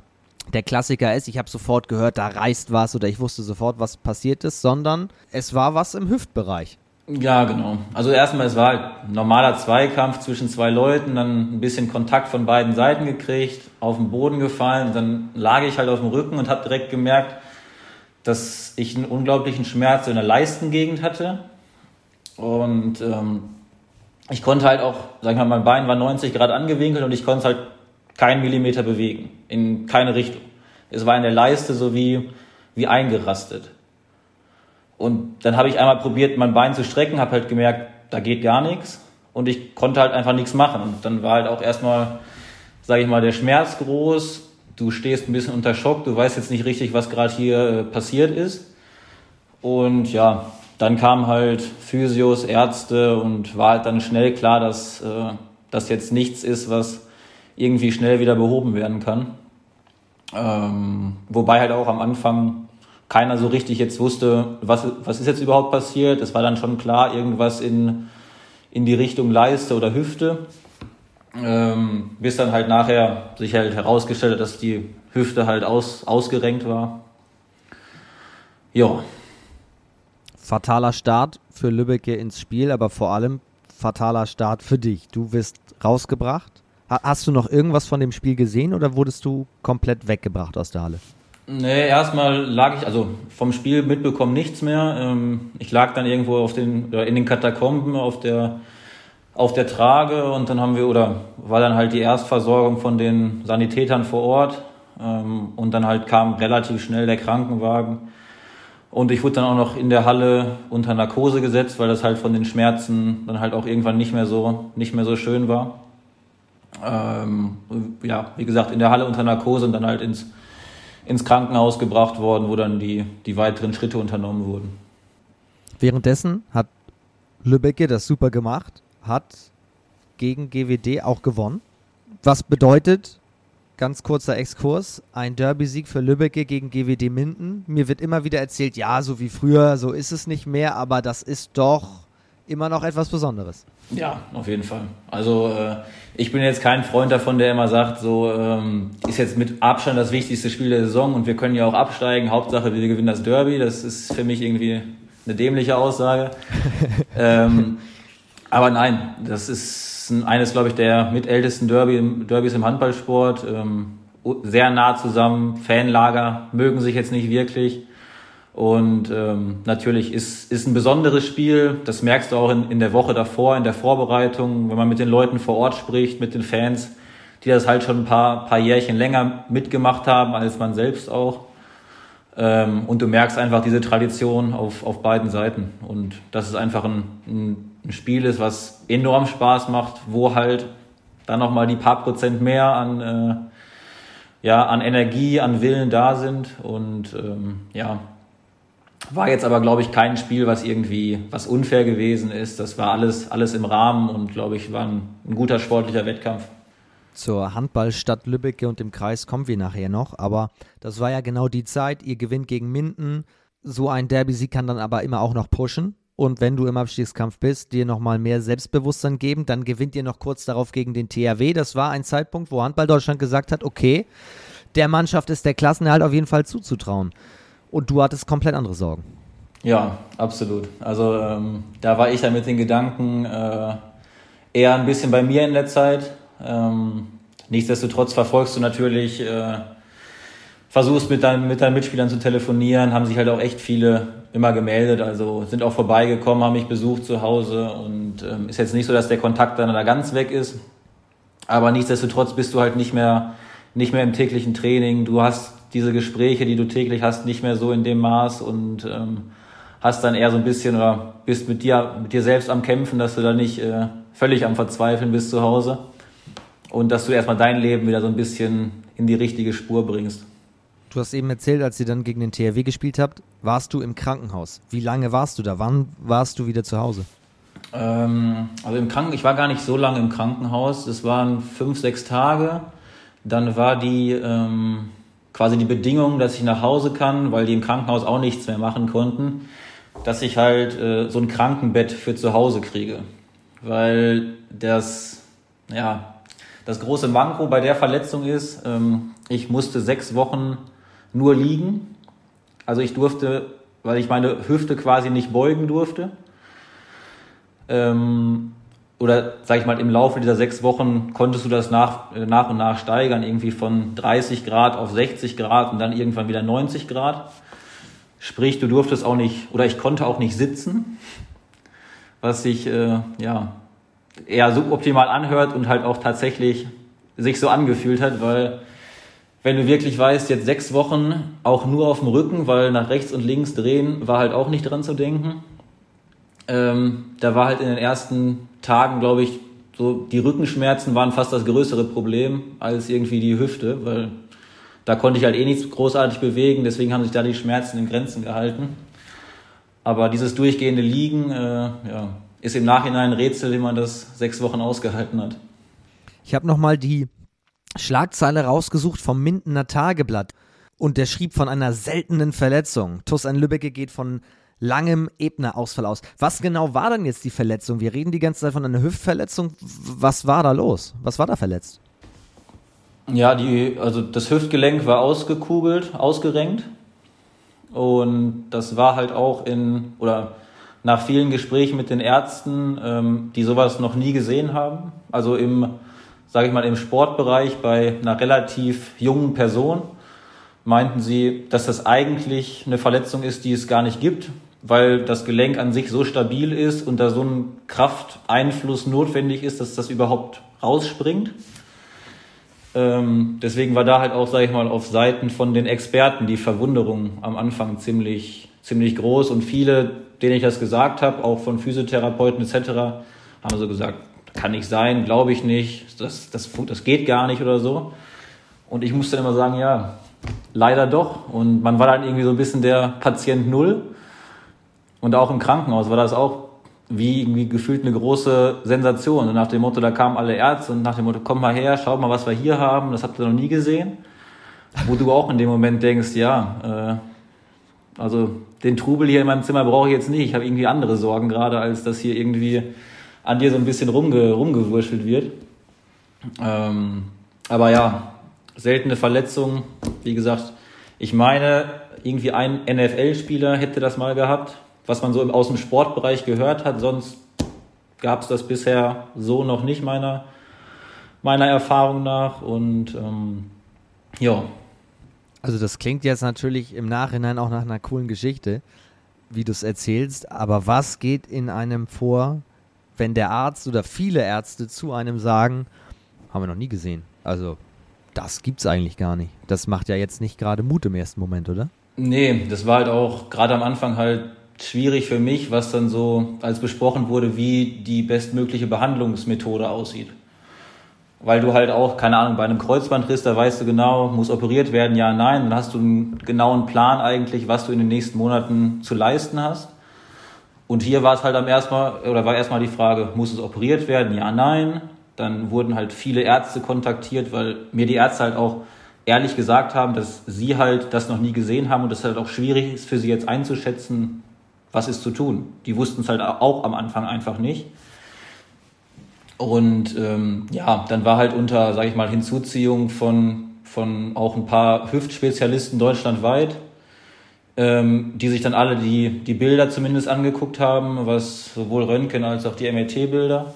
der Klassiker ist. Ich habe sofort gehört, da reißt was oder ich wusste sofort, was passiert ist, sondern es war was im Hüftbereich. Ja, genau. Also erstmal, es war ein normaler Zweikampf zwischen zwei Leuten, dann ein bisschen Kontakt von beiden Seiten gekriegt, auf den Boden gefallen, dann lag ich halt auf dem Rücken und habe direkt gemerkt, dass ich einen unglaublichen Schmerz in der Leistengegend hatte. Und ähm, ich konnte halt auch, sag ich mal, mein Bein war 90 Grad angewinkelt und ich konnte es halt keinen Millimeter bewegen, in keine Richtung. Es war in der Leiste so wie, wie eingerastet. Und dann habe ich einmal probiert, mein Bein zu strecken, habe halt gemerkt, da geht gar nichts und ich konnte halt einfach nichts machen. Und dann war halt auch erstmal, sage ich mal, der Schmerz groß. Du stehst ein bisschen unter Schock, du weißt jetzt nicht richtig, was gerade hier äh, passiert ist. Und ja, dann kamen halt Physios, Ärzte und war halt dann schnell klar, dass äh, das jetzt nichts ist, was irgendwie schnell wieder behoben werden kann. Ähm, wobei halt auch am Anfang keiner so richtig jetzt wusste, was, was ist jetzt überhaupt passiert. Es war dann schon klar, irgendwas in, in die Richtung Leiste oder Hüfte. Ähm, bis dann halt nachher sich halt herausgestellt hat, dass die Hüfte halt aus, ausgerenkt war. Ja, fataler Start für Lübbecke ins Spiel, aber vor allem fataler Start für dich. Du wirst rausgebracht. Hast du noch irgendwas von dem Spiel gesehen oder wurdest du komplett weggebracht aus der Halle? Nee, erstmal lag ich, also vom Spiel mitbekommen nichts mehr. Ähm, ich lag dann irgendwo auf den, in den Katakomben auf der, auf der Trage und dann haben wir, oder war dann halt die Erstversorgung von den Sanitätern vor Ort ähm, und dann halt kam relativ schnell der Krankenwagen und ich wurde dann auch noch in der Halle unter Narkose gesetzt, weil das halt von den Schmerzen dann halt auch irgendwann nicht mehr so, nicht mehr so schön war. Ähm, ja, wie gesagt, in der Halle unter Narkose und dann halt ins, ins Krankenhaus gebracht worden, wo dann die, die weiteren Schritte unternommen wurden. Währenddessen hat Lübbecke das super gemacht, hat gegen GWD auch gewonnen. Was bedeutet, Ganz kurzer Exkurs. Ein Derby-Sieg für Lübbecke gegen GWD Minden. Mir wird immer wieder erzählt, ja, so wie früher, so ist es nicht mehr, aber das ist doch immer noch etwas Besonderes. Ja, auf jeden Fall. Also äh, ich bin jetzt kein Freund davon, der immer sagt, so ähm, ist jetzt mit Abstand das wichtigste Spiel der Saison und wir können ja auch absteigen. Hauptsache, wir gewinnen das Derby. Das ist für mich irgendwie eine dämliche Aussage. <laughs> ähm, aber nein, das ist eines, glaube ich, der mitältesten Derby, Derbys im Handballsport. Ähm, sehr nah zusammen, Fanlager mögen sich jetzt nicht wirklich. Und ähm, natürlich ist, ist ein besonderes Spiel. Das merkst du auch in, in der Woche davor, in der Vorbereitung, wenn man mit den Leuten vor Ort spricht, mit den Fans. die das halt schon ein paar, paar Jährchen länger mitgemacht haben als man selbst auch. Ähm, und du merkst einfach diese Tradition auf, auf beiden Seiten. Und dass es einfach ein, ein, ein Spiel ist, was enorm Spaß macht, wo halt dann nochmal die paar Prozent mehr an, äh, ja, an Energie, an Willen da sind. Und ähm, ja, war jetzt aber, glaube ich, kein Spiel, was irgendwie was unfair gewesen ist. Das war alles, alles im Rahmen und, glaube ich, war ein, ein guter sportlicher Wettkampf. Zur Handballstadt Lübbecke und dem Kreis kommen wir nachher noch, aber das war ja genau die Zeit. Ihr gewinnt gegen Minden. So ein Derby-Sieg kann dann aber immer auch noch pushen. Und wenn du im Abstiegskampf bist, dir nochmal mehr Selbstbewusstsein geben, dann gewinnt ihr noch kurz darauf gegen den THW. Das war ein Zeitpunkt, wo Handball Deutschland gesagt hat, okay, der Mannschaft ist der Klassenerhalt auf jeden Fall zuzutrauen. Und du hattest komplett andere Sorgen. Ja, absolut. Also ähm, da war ich ja mit den Gedanken äh, eher ein bisschen bei mir in der Zeit. Ähm, nichtsdestotrotz verfolgst du natürlich, äh, versuchst mit, dein, mit deinen Mitspielern zu telefonieren, haben sich halt auch echt viele immer gemeldet, also sind auch vorbeigekommen, haben mich besucht zu Hause und ähm, ist jetzt nicht so, dass der Kontakt dann da ganz weg ist. Aber nichtsdestotrotz bist du halt nicht mehr, nicht mehr im täglichen Training. Du hast diese Gespräche, die du täglich hast, nicht mehr so in dem Maß und ähm, hast dann eher so ein bisschen oder bist mit dir, mit dir selbst am Kämpfen, dass du da nicht äh, völlig am Verzweifeln bist zu Hause und dass du erstmal dein Leben wieder so ein bisschen in die richtige Spur bringst. Du hast eben erzählt, als ihr dann gegen den THW gespielt habt, warst du im Krankenhaus. Wie lange warst du da? Wann warst du wieder zu Hause? Ähm, also im Kranken, ich war gar nicht so lange im Krankenhaus. Es waren fünf, sechs Tage. Dann war die ähm, quasi die Bedingung, dass ich nach Hause kann, weil die im Krankenhaus auch nichts mehr machen konnten, dass ich halt äh, so ein Krankenbett für zu Hause kriege. Weil das, ja, das große Manko bei der Verletzung ist, ähm, ich musste sechs Wochen nur liegen. Also ich durfte, weil ich meine Hüfte quasi nicht beugen durfte. Ähm, oder sag ich mal, im Laufe dieser sechs Wochen konntest du das nach, nach und nach steigern, irgendwie von 30 Grad auf 60 Grad und dann irgendwann wieder 90 Grad. Sprich, du durftest auch nicht, oder ich konnte auch nicht sitzen, was sich äh, ja eher suboptimal anhört und halt auch tatsächlich sich so angefühlt hat, weil wenn du wirklich weißt, jetzt sechs Wochen auch nur auf dem Rücken, weil nach rechts und links drehen war halt auch nicht dran zu denken. Ähm, da war halt in den ersten Tagen, glaube ich, so die Rückenschmerzen waren fast das größere Problem als irgendwie die Hüfte, weil da konnte ich halt eh nichts großartig bewegen, deswegen haben sich da die Schmerzen in Grenzen gehalten. Aber dieses durchgehende Liegen, äh, ja, ist im Nachhinein ein Rätsel, wie man das sechs Wochen ausgehalten hat. Ich habe nochmal die Schlagzeile rausgesucht vom Mindener Tageblatt und der schrieb von einer seltenen Verletzung. Tuss ein Lübbecke geht von langem Ebner-Ausfall aus. Was genau war denn jetzt die Verletzung? Wir reden die ganze Zeit von einer Hüftverletzung. Was war da los? Was war da verletzt? Ja, die, also das Hüftgelenk war ausgekugelt, ausgerenkt. Und das war halt auch in, oder nach vielen Gesprächen mit den Ärzten, ähm, die sowas noch nie gesehen haben. Also im, sage ich mal, im Sportbereich bei einer relativ jungen Person meinten sie, dass das eigentlich eine Verletzung ist, die es gar nicht gibt, weil das Gelenk an sich so stabil ist und da so ein Krafteinfluss notwendig ist, dass das überhaupt rausspringt. Ähm, deswegen war da halt auch, sage ich mal, auf Seiten von den Experten die Verwunderung am Anfang ziemlich, ziemlich groß und viele, denen ich das gesagt habe, auch von Physiotherapeuten etc., haben so gesagt, kann nicht sein, glaube ich nicht, das, das, das geht gar nicht oder so. Und ich musste immer sagen, ja, leider doch. Und man war dann irgendwie so ein bisschen der Patient Null und auch im Krankenhaus war das auch wie irgendwie gefühlt eine große Sensation. Und nach dem Motto, da kamen alle Ärzte und nach dem Motto, komm mal her, schau mal, was wir hier haben, das habt ihr noch nie gesehen. Wo du auch in dem Moment denkst, ja, äh, also den Trubel hier in meinem Zimmer brauche ich jetzt nicht. Ich habe irgendwie andere Sorgen gerade, als dass hier irgendwie an dir so ein bisschen rumge rumgewurschtelt wird. Ähm, aber ja, seltene Verletzung. Wie gesagt, ich meine, irgendwie ein NFL-Spieler hätte das mal gehabt was man so aus dem Sportbereich gehört hat. Sonst gab es das bisher so noch nicht meiner, meiner Erfahrung nach. Und ähm, ja. Also das klingt jetzt natürlich im Nachhinein auch nach einer coolen Geschichte, wie du es erzählst. Aber was geht in einem vor, wenn der Arzt oder viele Ärzte zu einem sagen, haben wir noch nie gesehen. Also, das gibt's eigentlich gar nicht. Das macht ja jetzt nicht gerade Mut im ersten Moment, oder? Nee, das war halt auch gerade am Anfang halt schwierig für mich, was dann so als besprochen wurde, wie die bestmögliche Behandlungsmethode aussieht. Weil du halt auch, keine Ahnung, bei einem Kreuzbandriss, da weißt du genau, muss operiert werden, ja, nein, dann hast du einen genauen Plan eigentlich, was du in den nächsten Monaten zu leisten hast. Und hier war es halt am erstmal, oder war erstmal die Frage, muss es operiert werden? Ja, nein. Dann wurden halt viele Ärzte kontaktiert, weil mir die Ärzte halt auch ehrlich gesagt haben, dass sie halt das noch nie gesehen haben und es halt auch schwierig ist für sie jetzt einzuschätzen, was ist zu tun. Die wussten es halt auch am Anfang einfach nicht. Und ähm, ja, dann war halt unter, sage ich mal, Hinzuziehung von, von auch ein paar Hüftspezialisten deutschlandweit, ähm, die sich dann alle die, die Bilder zumindest angeguckt haben, was sowohl Röntgen als auch die MRT-Bilder.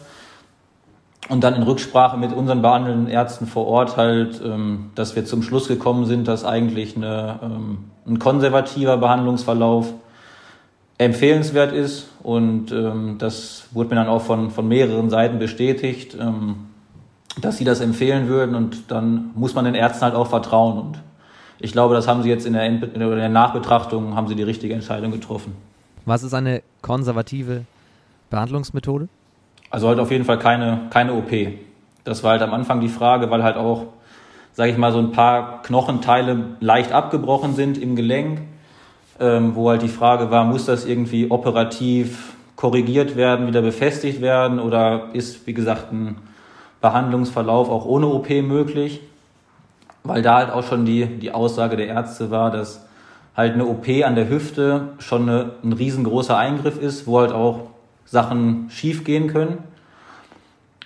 Und dann in Rücksprache mit unseren behandelnden Ärzten vor Ort halt, ähm, dass wir zum Schluss gekommen sind, dass eigentlich eine, ähm, ein konservativer Behandlungsverlauf empfehlenswert ist. Und ähm, das wurde mir dann auch von, von mehreren Seiten bestätigt, ähm, dass sie das empfehlen würden. Und dann muss man den Ärzten halt auch vertrauen. Und ich glaube, das haben sie jetzt in der, in der Nachbetrachtung, haben sie die richtige Entscheidung getroffen. Was ist eine konservative Behandlungsmethode? Also halt auf jeden Fall keine, keine OP. Das war halt am Anfang die Frage, weil halt auch, sage ich mal, so ein paar Knochenteile leicht abgebrochen sind im Gelenk ähm, wo halt die Frage war, muss das irgendwie operativ korrigiert werden, wieder befestigt werden oder ist, wie gesagt, ein Behandlungsverlauf auch ohne OP möglich? Weil da halt auch schon die, die Aussage der Ärzte war, dass halt eine OP an der Hüfte schon eine, ein riesengroßer Eingriff ist, wo halt auch Sachen schief gehen können.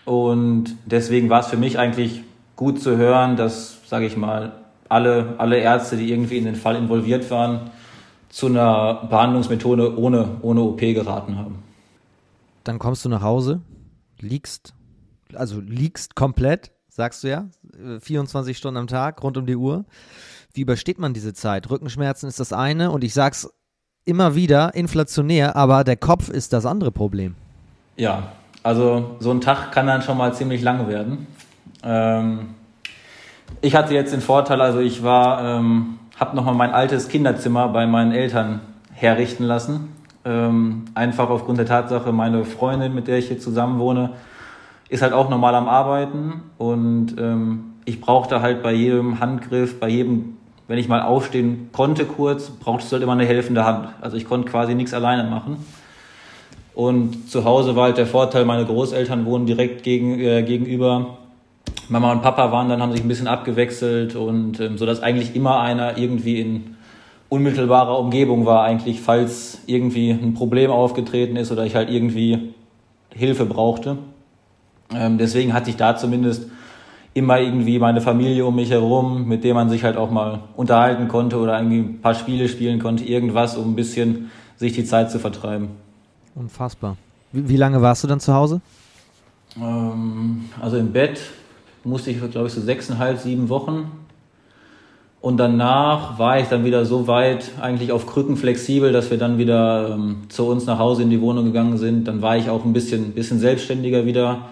Und deswegen war es für mich eigentlich gut zu hören, dass, sage ich mal, alle, alle Ärzte, die irgendwie in den Fall involviert waren, zu einer Behandlungsmethode ohne, ohne OP geraten haben. Dann kommst du nach Hause, liegst, also liegst komplett, sagst du ja, 24 Stunden am Tag, rund um die Uhr. Wie übersteht man diese Zeit? Rückenschmerzen ist das eine und ich sag's immer wieder, inflationär, aber der Kopf ist das andere Problem. Ja, also so ein Tag kann dann schon mal ziemlich lang werden. Ähm, ich hatte jetzt den Vorteil, also ich war ähm, habe nochmal mein altes Kinderzimmer bei meinen Eltern herrichten lassen. Ähm, einfach aufgrund der Tatsache, meine Freundin, mit der ich hier zusammen wohne, ist halt auch normal am Arbeiten und ähm, ich brauchte halt bei jedem Handgriff, bei jedem, wenn ich mal aufstehen konnte kurz, brauchtest du halt immer eine helfende Hand. Also ich konnte quasi nichts alleine machen. Und zu Hause war halt der Vorteil, meine Großeltern wohnen direkt gegen, äh, gegenüber Mama und Papa waren dann, haben sich ein bisschen abgewechselt und ähm, so dass eigentlich immer einer irgendwie in unmittelbarer Umgebung war, eigentlich, falls irgendwie ein Problem aufgetreten ist oder ich halt irgendwie Hilfe brauchte. Ähm, deswegen hatte ich da zumindest immer irgendwie meine Familie um mich herum, mit der man sich halt auch mal unterhalten konnte oder irgendwie ein paar Spiele spielen konnte, irgendwas, um ein bisschen sich die Zeit zu vertreiben. Unfassbar. Wie, wie lange warst du dann zu Hause? Ähm, also im Bett musste ich, glaube ich, so sechseinhalb, sieben Wochen. Und danach war ich dann wieder so weit, eigentlich auf Krücken flexibel, dass wir dann wieder ähm, zu uns nach Hause in die Wohnung gegangen sind. Dann war ich auch ein bisschen, bisschen selbstständiger wieder.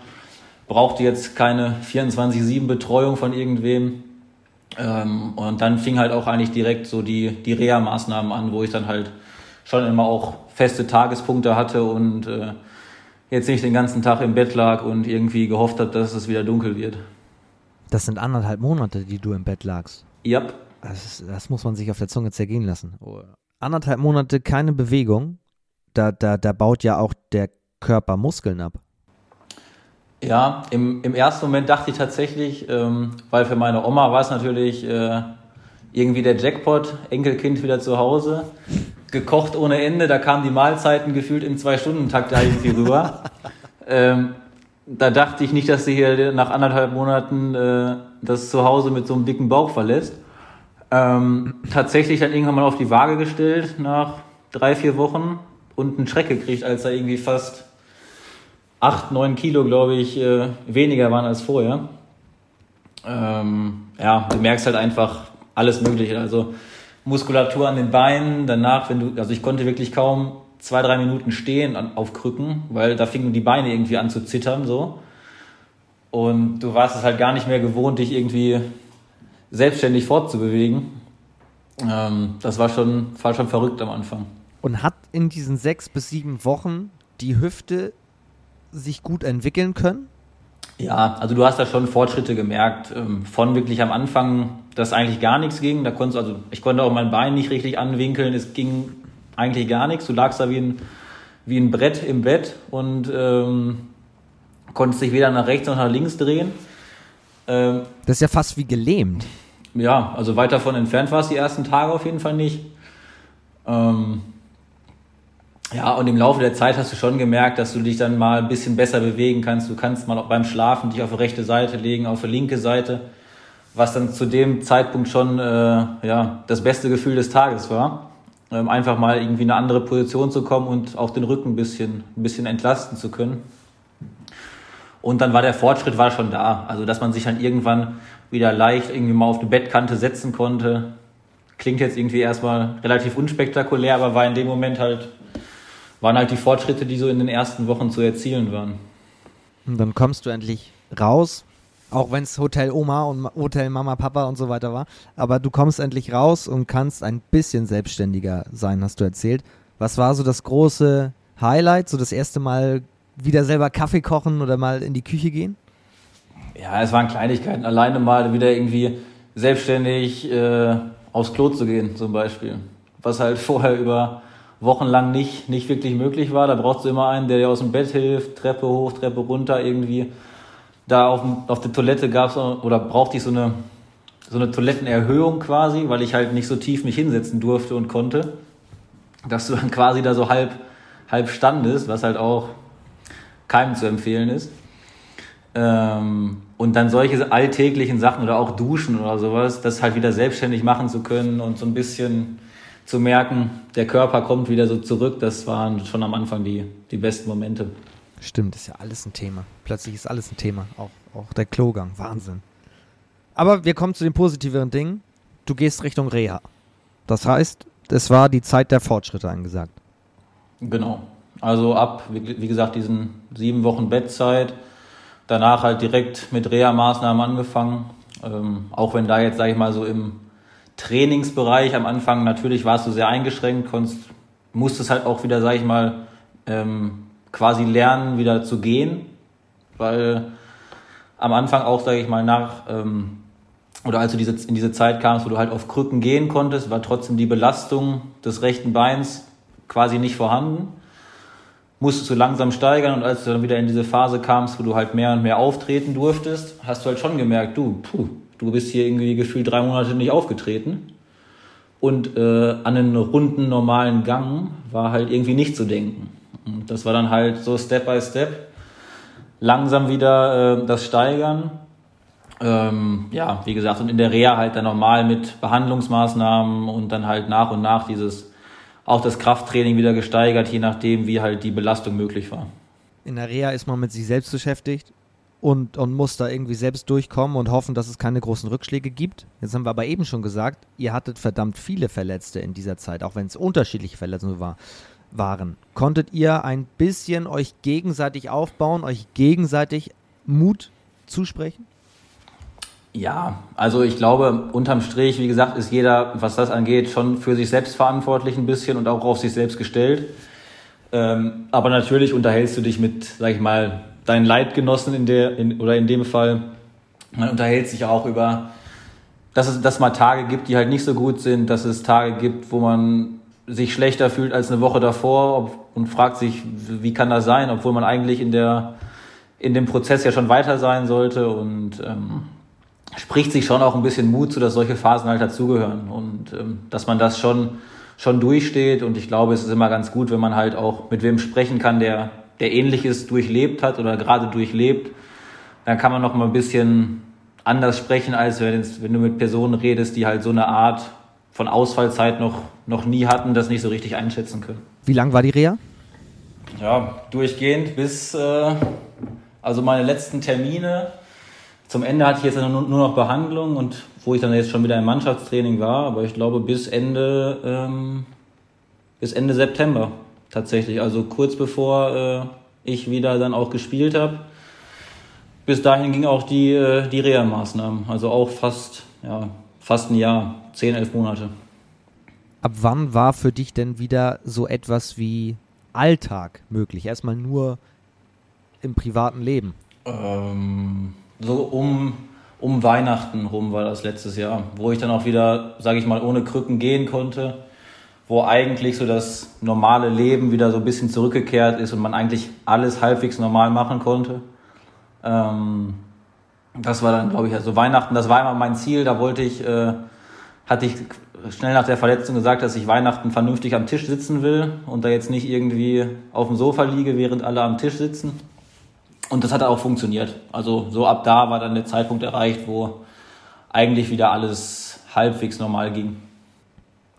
Brauchte jetzt keine 24-7 Betreuung von irgendwem. Ähm, und dann fing halt auch eigentlich direkt so die, die Reha-Maßnahmen an, wo ich dann halt schon immer auch feste Tagespunkte hatte und äh, jetzt nicht den ganzen Tag im Bett lag und irgendwie gehofft habe, dass es wieder dunkel wird. Das sind anderthalb Monate, die du im Bett lagst. Ja. Yep. Das, das, muss man sich auf der Zunge zergehen lassen. Anderthalb Monate keine Bewegung, da, da, da baut ja auch der Körper Muskeln ab. Ja, im, im ersten Moment dachte ich tatsächlich, ähm, weil für meine Oma war es natürlich äh, irgendwie der Jackpot, Enkelkind wieder zu Hause, gekocht ohne Ende, da kamen die Mahlzeiten gefühlt im Zwei-Stunden-Takt da irgendwie rüber. <laughs> ähm, da dachte ich nicht, dass sie hier nach anderthalb Monaten äh, das Zuhause mit so einem dicken Bauch verlässt. Ähm, tatsächlich dann irgendwann mal auf die Waage gestellt nach drei, vier Wochen und einen Schreck gekriegt, als da irgendwie fast acht, neun Kilo, glaube ich, äh, weniger waren als vorher. Ähm, ja, du merkst halt einfach alles Mögliche. Also Muskulatur an den Beinen, danach, wenn du, also ich konnte wirklich kaum zwei, drei Minuten stehen auf Krücken, weil da fingen die Beine irgendwie an zu zittern, so. Und du warst es halt gar nicht mehr gewohnt, dich irgendwie selbstständig fortzubewegen. Ähm, das war schon, war schon verrückt am Anfang. Und hat in diesen sechs bis sieben Wochen die Hüfte sich gut entwickeln können? Ja, also du hast da schon Fortschritte gemerkt. Ähm, von wirklich am Anfang, dass eigentlich gar nichts ging. Da konntest, also ich konnte auch mein Bein nicht richtig anwinkeln. Es ging eigentlich gar nichts. Du lagst da wie ein, wie ein Brett im Bett und ähm, konntest dich weder nach rechts noch nach links drehen. Ähm, das ist ja fast wie gelähmt. Ja, also weit davon entfernt war es die ersten Tage auf jeden Fall nicht. Ähm, ja, und im Laufe der Zeit hast du schon gemerkt, dass du dich dann mal ein bisschen besser bewegen kannst. Du kannst mal auch beim Schlafen dich auf die rechte Seite legen, auf die linke Seite, was dann zu dem Zeitpunkt schon äh, ja, das beste Gefühl des Tages war. Ähm, einfach mal irgendwie in eine andere Position zu kommen und auch den Rücken ein bisschen, ein bisschen entlasten zu können. Und dann war der Fortschritt war schon da. Also, dass man sich dann irgendwann wieder leicht irgendwie mal auf eine Bettkante setzen konnte. Klingt jetzt irgendwie erstmal relativ unspektakulär, aber war in dem Moment halt waren halt die Fortschritte, die so in den ersten Wochen zu erzielen waren. Und dann kommst du endlich raus, auch wenn es Hotel Oma und Hotel Mama, Papa und so weiter war. Aber du kommst endlich raus und kannst ein bisschen selbstständiger sein, hast du erzählt. Was war so das große Highlight, so das erste Mal wieder selber Kaffee kochen oder mal in die Küche gehen? Ja, es waren Kleinigkeiten. Alleine mal wieder irgendwie selbstständig äh, aufs Klo zu gehen, zum Beispiel. Was halt vorher über wochenlang nicht, nicht wirklich möglich war. Da brauchst du immer einen, der dir aus dem Bett hilft, Treppe hoch, Treppe runter irgendwie. Da auf, auf der Toilette gab es oder brauchte ich so eine, so eine Toilettenerhöhung quasi, weil ich halt nicht so tief mich hinsetzen durfte und konnte. Dass du dann quasi da so halb, halb standest, was halt auch keinem zu empfehlen ist. Ähm, und dann solche alltäglichen Sachen oder auch Duschen oder sowas, das halt wieder selbstständig machen zu können und so ein bisschen zu merken, der Körper kommt wieder so zurück, das waren schon am Anfang die, die besten Momente. Stimmt, ist ja alles ein Thema. Plötzlich ist alles ein Thema. Auch, auch der Klogang. Wahnsinn. Aber wir kommen zu den positiveren Dingen. Du gehst Richtung Reha. Das heißt, es war die Zeit der Fortschritte angesagt. Genau. Also ab, wie, gesagt, diesen sieben Wochen Bettzeit. Danach halt direkt mit Reha-Maßnahmen angefangen. Ähm, auch wenn da jetzt, sage ich mal, so im Trainingsbereich am Anfang natürlich warst du sehr eingeschränkt, konntest, musstest halt auch wieder, sag ich mal, ähm, quasi lernen, wieder zu gehen, weil am Anfang auch, sage ich mal, nach ähm, oder als du diese, in diese Zeit kamst, wo du halt auf Krücken gehen konntest, war trotzdem die Belastung des rechten Beins quasi nicht vorhanden. Musstest du langsam steigern und als du dann wieder in diese Phase kamst, wo du halt mehr und mehr auftreten durftest, hast du halt schon gemerkt, du, puh, Du bist hier irgendwie gefühlt drei Monate nicht aufgetreten. Und äh, an einen runden, normalen Gang war halt irgendwie nicht zu denken. Und das war dann halt so Step by Step. Langsam wieder äh, das Steigern. Ähm, ja, wie gesagt, und in der Reha halt dann nochmal mit Behandlungsmaßnahmen und dann halt nach und nach dieses, auch das Krafttraining wieder gesteigert, je nachdem, wie halt die Belastung möglich war. In der Reha ist man mit sich selbst beschäftigt und, und muss da irgendwie selbst durchkommen und hoffen, dass es keine großen Rückschläge gibt. Jetzt haben wir aber eben schon gesagt, ihr hattet verdammt viele Verletzte in dieser Zeit, auch wenn es unterschiedliche Verletzungen war, waren. Konntet ihr ein bisschen euch gegenseitig aufbauen, euch gegenseitig Mut zusprechen? Ja, also ich glaube, unterm Strich, wie gesagt, ist jeder, was das angeht, schon für sich selbst verantwortlich ein bisschen und auch auf sich selbst gestellt. Ähm, aber natürlich unterhältst du dich mit, sag ich mal, deinen Leidgenossen in der, in, oder in dem Fall, man unterhält sich auch über, dass es, dass mal Tage gibt, die halt nicht so gut sind, dass es Tage gibt, wo man sich schlechter fühlt als eine Woche davor und fragt sich, wie kann das sein, obwohl man eigentlich in der, in dem Prozess ja schon weiter sein sollte und ähm, spricht sich schon auch ein bisschen Mut zu, dass solche Phasen halt dazugehören und ähm, dass man das schon, schon durchsteht und ich glaube, es ist immer ganz gut, wenn man halt auch mit wem sprechen kann, der der Ähnliches durchlebt hat oder gerade durchlebt, dann kann man noch mal ein bisschen anders sprechen, als wenn, wenn du mit Personen redest, die halt so eine Art von Ausfallzeit noch, noch nie hatten, das nicht so richtig einschätzen können. Wie lang war die Reha? Ja, durchgehend bis, äh, also meine letzten Termine. Zum Ende hatte ich jetzt nur, nur noch Behandlung und wo ich dann jetzt schon wieder im Mannschaftstraining war, aber ich glaube bis Ende, ähm, bis Ende September tatsächlich. Also kurz bevor äh, ich wieder dann auch gespielt habe. bis dahin ging auch die, äh, die Reha-Maßnahmen. Also auch fast, ja, fast ein Jahr, zehn, elf Monate. Ab wann war für dich denn wieder so etwas wie Alltag möglich? Erstmal nur im privaten Leben. Ähm, so um, um Weihnachten rum war das letztes Jahr, wo ich dann auch wieder, sage ich mal, ohne Krücken gehen konnte, wo eigentlich so das normale Leben wieder so ein bisschen zurückgekehrt ist und man eigentlich alles halbwegs normal machen konnte. Ähm, das war dann, glaube ich, also Weihnachten, das war immer mein Ziel, da wollte ich, äh, hatte ich schnell nach der Verletzung gesagt, dass ich Weihnachten vernünftig am Tisch sitzen will und da jetzt nicht irgendwie auf dem Sofa liege, während alle am Tisch sitzen. Und das hat auch funktioniert. Also so ab da war dann der Zeitpunkt erreicht, wo eigentlich wieder alles halbwegs normal ging.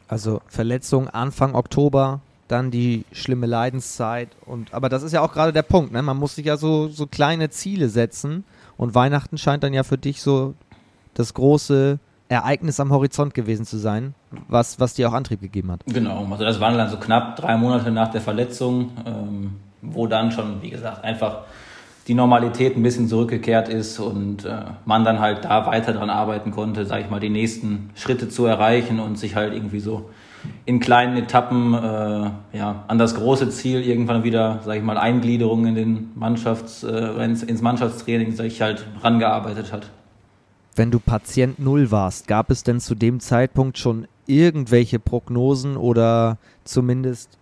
Also Verletzung Anfang Oktober, dann die schlimme Leidenszeit und aber das ist ja auch gerade der Punkt, ne? Man muss sich ja so so kleine Ziele setzen und Weihnachten scheint dann ja für dich so das große Ereignis am Horizont gewesen zu sein, was, was dir auch Antrieb gegeben hat. Genau, also das waren dann so knapp drei Monate nach der Verletzung, ähm, wo dann schon, wie gesagt, einfach die Normalität ein bisschen zurückgekehrt ist und äh, man dann halt da weiter dran arbeiten konnte, sage ich mal, die nächsten Schritte zu erreichen und sich halt irgendwie so in kleinen Etappen äh, ja, an das große Ziel irgendwann wieder, sage ich mal, Eingliederung in den Mannschafts, äh, ins, ins Mannschaftstraining sich halt rangearbeitet hat. Wenn du Patient Null warst, gab es denn zu dem Zeitpunkt schon irgendwelche Prognosen oder zumindest